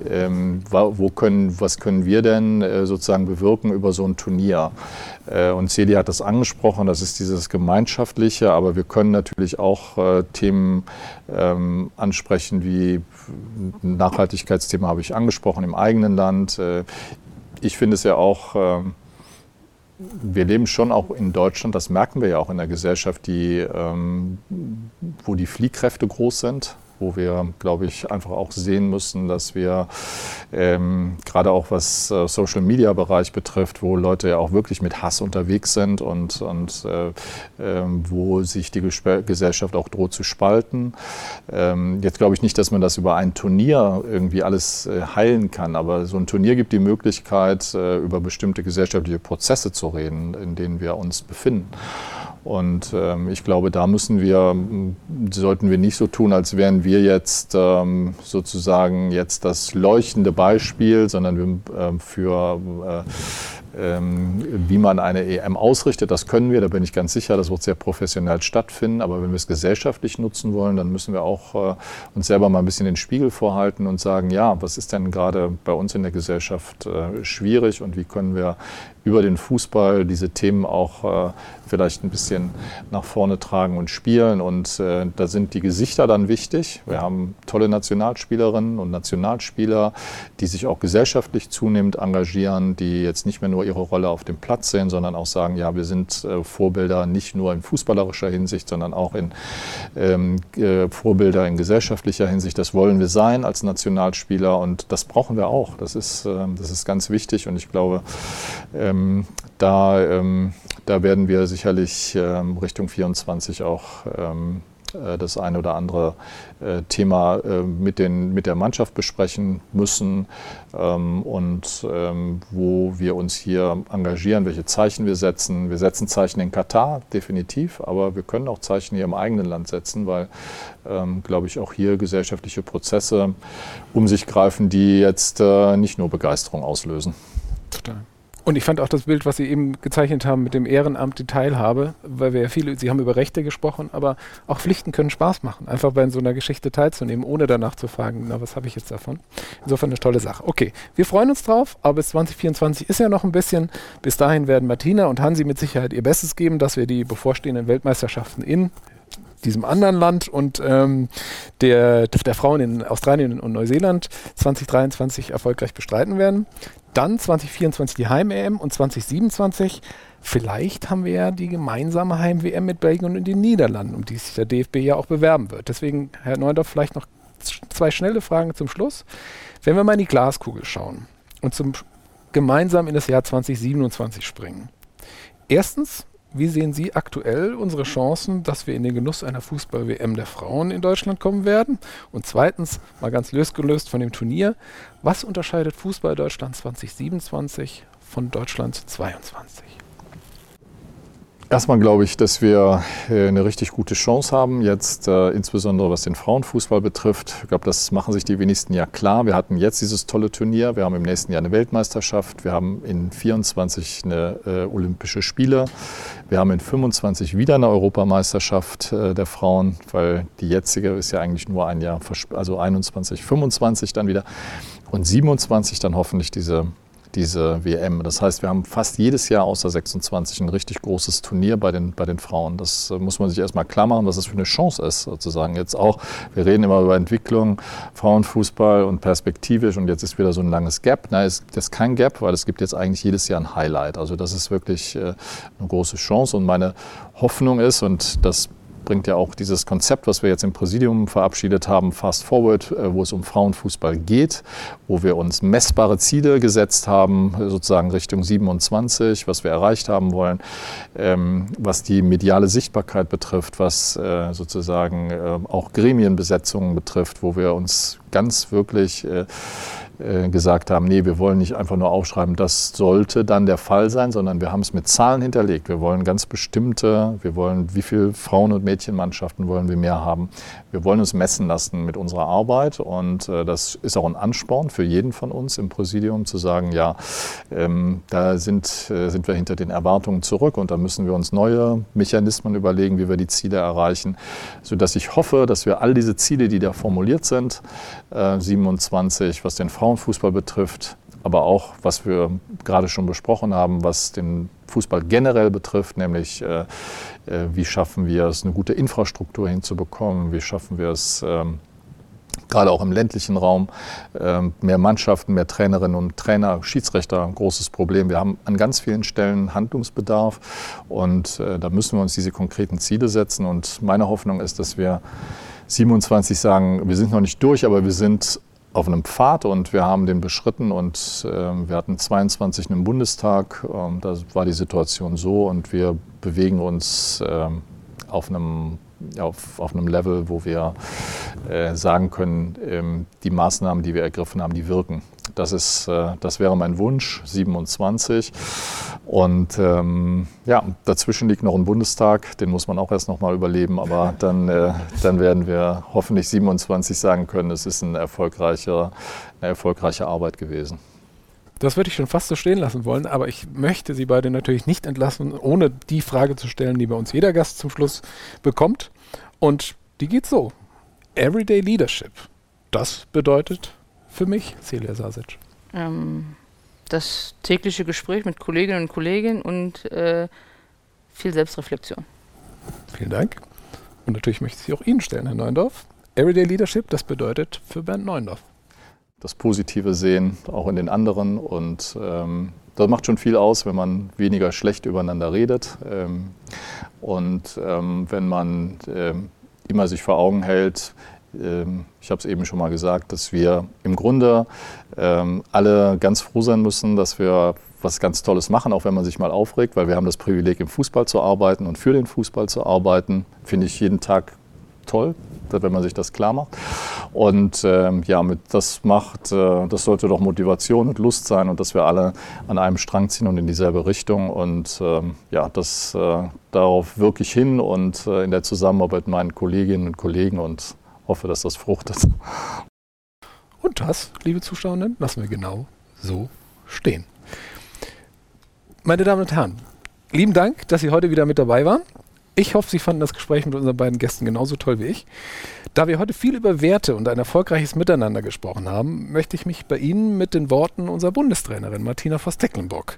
ähm, wo können, was können wir denn sozusagen bewirken über so ein Turnier? Und Celi hat das angesprochen, das ist dieses Gemeinschaftliche, aber wir können natürlich auch Themen ähm, ansprechen, wie Nachhaltigkeitsthema habe ich angesprochen im eigenen Land. Äh, ich finde es ja auch, ähm, wir leben schon auch in Deutschland, das merken wir ja auch in der Gesellschaft, die, ähm, wo die Fliehkräfte groß sind. Wo wir, glaube ich, einfach auch sehen müssen, dass wir ähm, gerade auch was äh, Social Media Bereich betrifft, wo Leute ja auch wirklich mit Hass unterwegs sind und, und äh, äh, wo sich die Gesellschaft auch droht zu spalten. Ähm, jetzt glaube ich nicht, dass man das über ein Turnier irgendwie alles äh, heilen kann, aber so ein Turnier gibt die Möglichkeit, äh, über bestimmte gesellschaftliche Prozesse zu reden, in denen wir uns befinden. Und ähm, ich glaube, da müssen wir, sollten wir nicht so tun, als wären wir jetzt ähm, sozusagen jetzt das leuchtende Beispiel, sondern wir, äh, für äh, ähm, wie man eine EM ausrichtet, das können wir, da bin ich ganz sicher, das wird sehr professionell stattfinden. Aber wenn wir es gesellschaftlich nutzen wollen, dann müssen wir auch äh, uns selber mal ein bisschen den Spiegel vorhalten und sagen, ja, was ist denn gerade bei uns in der Gesellschaft äh, schwierig und wie können wir über den Fußball diese Themen auch äh, vielleicht ein bisschen nach vorne tragen und spielen. Und äh, da sind die Gesichter dann wichtig. Wir haben tolle Nationalspielerinnen und Nationalspieler, die sich auch gesellschaftlich zunehmend engagieren, die jetzt nicht mehr nur ihre Rolle auf dem Platz sehen, sondern auch sagen, ja, wir sind äh, Vorbilder nicht nur in fußballerischer Hinsicht, sondern auch in ähm, äh, Vorbilder in gesellschaftlicher Hinsicht. Das wollen wir sein als Nationalspieler und das brauchen wir auch. Das ist, ähm, das ist ganz wichtig und ich glaube, ähm, da, ähm, da werden wir sicherlich ähm, Richtung 24 auch ähm, äh, das eine oder andere äh, Thema äh, mit, den, mit der Mannschaft besprechen müssen ähm, und ähm, wo wir uns hier engagieren, welche Zeichen wir setzen. Wir setzen Zeichen in Katar, definitiv, aber wir können auch Zeichen hier im eigenen Land setzen, weil, ähm, glaube ich, auch hier gesellschaftliche Prozesse um sich greifen, die jetzt nicht nur Begeisterung auslösen. Total. Und ich fand auch das Bild, was Sie eben gezeichnet haben mit dem Ehrenamt, die Teilhabe, weil wir ja viele, Sie haben über Rechte gesprochen, aber auch Pflichten können Spaß machen, einfach bei so einer Geschichte teilzunehmen, ohne danach zu fragen, na, was habe ich jetzt davon? Insofern eine tolle Sache. Okay, wir freuen uns drauf, aber bis 2024 ist ja noch ein bisschen. Bis dahin werden Martina und Hansi mit Sicherheit ihr Bestes geben, dass wir die bevorstehenden Weltmeisterschaften in diesem anderen Land und ähm, der, der Frauen in Australien und Neuseeland 2023 erfolgreich bestreiten werden. Dann 2024 die Heim-EM und 2027 vielleicht haben wir ja die gemeinsame Heim-WM mit Belgien und den Niederlanden, um die sich der DFB ja auch bewerben wird. Deswegen, Herr Neundorf, vielleicht noch zwei schnelle Fragen zum Schluss. Wenn wir mal in die Glaskugel schauen und zum gemeinsam in das Jahr 2027 springen. Erstens, wie sehen Sie aktuell unsere Chancen, dass wir in den Genuss einer Fußball-WM der Frauen in Deutschland kommen werden? Und zweitens, mal ganz losgelöst von dem Turnier, was unterscheidet Fußball Deutschland 2027 von Deutschland 2022? Erstmal glaube ich, dass wir äh, eine richtig gute Chance haben, jetzt äh, insbesondere was den Frauenfußball betrifft. Ich glaube, das machen sich die wenigsten ja klar. Wir hatten jetzt dieses tolle Turnier, wir haben im nächsten Jahr eine Weltmeisterschaft, wir haben in 24 eine äh, Olympische Spiele, wir haben in 25 wieder eine Europameisterschaft äh, der Frauen, weil die jetzige ist ja eigentlich nur ein Jahr, also 21, 25 dann wieder und 27 dann hoffentlich diese diese WM. Das heißt, wir haben fast jedes Jahr außer 26 ein richtig großes Turnier bei den, bei den Frauen. Das äh, muss man sich erstmal klar machen, was das für eine Chance ist, sozusagen. Jetzt auch, wir reden immer über Entwicklung, Frauenfußball und perspektivisch und jetzt ist wieder so ein langes Gap. Nein, es ist kein Gap, weil es gibt jetzt eigentlich jedes Jahr ein Highlight. Also das ist wirklich äh, eine große Chance und meine Hoffnung ist, und das bringt ja auch dieses Konzept, was wir jetzt im Präsidium verabschiedet haben, Fast Forward, äh, wo es um Frauenfußball geht, wo wir uns messbare Ziele gesetzt haben, sozusagen Richtung 27, was wir erreicht haben wollen, ähm, was die mediale Sichtbarkeit betrifft, was äh, sozusagen äh, auch Gremienbesetzungen betrifft, wo wir uns ganz wirklich gesagt haben, nee, wir wollen nicht einfach nur aufschreiben, das sollte dann der Fall sein, sondern wir haben es mit Zahlen hinterlegt. Wir wollen ganz bestimmte, wir wollen, wie viele Frauen- und Mädchenmannschaften wollen wir mehr haben. Wir wollen uns messen lassen mit unserer Arbeit und äh, das ist auch ein Ansporn für jeden von uns im Präsidium zu sagen, ja, ähm, da sind, äh, sind wir hinter den Erwartungen zurück und da müssen wir uns neue Mechanismen überlegen, wie wir die Ziele erreichen, sodass ich hoffe, dass wir all diese Ziele, die da formuliert sind, äh, 27, was den Frauen Frauenfußball betrifft, aber auch, was wir gerade schon besprochen haben, was den Fußball generell betrifft, nämlich äh, äh, wie schaffen wir es, eine gute Infrastruktur hinzubekommen, wie schaffen wir es, ähm, gerade auch im ländlichen Raum, ähm, mehr Mannschaften, mehr Trainerinnen und Trainer, Schiedsrichter, ein großes Problem. Wir haben an ganz vielen Stellen Handlungsbedarf und äh, da müssen wir uns diese konkreten Ziele setzen. Und meine Hoffnung ist, dass wir 27 sagen, wir sind noch nicht durch, aber wir sind auf einem Pfad und wir haben den beschritten und äh, wir hatten 22 im Bundestag. Ähm, da war die Situation so und wir bewegen uns äh, auf einem auf, auf einem Level, wo wir äh, sagen können, ähm, die Maßnahmen, die wir ergriffen haben, die wirken. Das, ist, äh, das wäre mein Wunsch, 27. Und ähm, ja, dazwischen liegt noch ein Bundestag, den muss man auch erst noch mal überleben, aber <laughs> dann, äh, dann werden wir hoffentlich 27 sagen können, es ist ein erfolgreicher, eine erfolgreiche Arbeit gewesen. Das würde ich schon fast so stehen lassen wollen, aber ich möchte Sie beide natürlich nicht entlassen, ohne die Frage zu stellen, die bei uns jeder Gast zum Schluss bekommt. Und die geht so. Everyday Leadership. Das bedeutet für mich, Celia Sasic. Ähm, das tägliche Gespräch mit Kolleginnen und Kollegen und äh, viel Selbstreflexion. Vielen Dank. Und natürlich möchte ich sie auch Ihnen stellen, Herr Neundorf. Everyday Leadership, das bedeutet für Bernd Neundorf das Positive sehen, auch in den anderen. Und ähm, das macht schon viel aus, wenn man weniger schlecht übereinander redet. Ähm, und ähm, wenn man ähm, immer sich vor Augen hält, ich habe es eben schon mal gesagt, dass wir im Grunde ähm, alle ganz froh sein müssen, dass wir was ganz Tolles machen, auch wenn man sich mal aufregt, weil wir haben das Privileg, im Fußball zu arbeiten und für den Fußball zu arbeiten. Finde ich jeden Tag toll, wenn man sich das klar macht. Und ähm, ja, das macht, äh, das sollte doch Motivation und Lust sein und dass wir alle an einem Strang ziehen und in dieselbe Richtung. Und ähm, ja, das äh, darauf wirklich hin und äh, in der Zusammenarbeit mit meinen Kolleginnen und Kollegen und hoffe, dass das fruchtet. Und das, liebe Zuschauerinnen, lassen wir genau so stehen. Meine Damen und Herren, lieben Dank, dass Sie heute wieder mit dabei waren. Ich hoffe, Sie fanden das Gespräch mit unseren beiden Gästen genauso toll wie ich. Da wir heute viel über Werte und ein erfolgreiches Miteinander gesprochen haben, möchte ich mich bei Ihnen mit den Worten unserer Bundestrainerin Martina Voss-Tecklenburg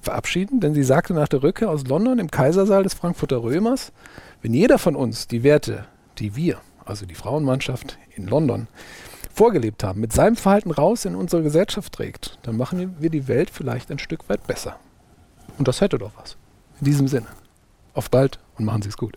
verabschieden, denn sie sagte nach der Rückkehr aus London im Kaisersaal des Frankfurter Römers, wenn jeder von uns die Werte, die wir, also die Frauenmannschaft in London, vorgelebt haben, mit seinem Verhalten raus in unsere Gesellschaft trägt, dann machen wir die Welt vielleicht ein Stück weit besser. Und das hätte doch was. In diesem Sinne. Auf bald und machen Sie es gut.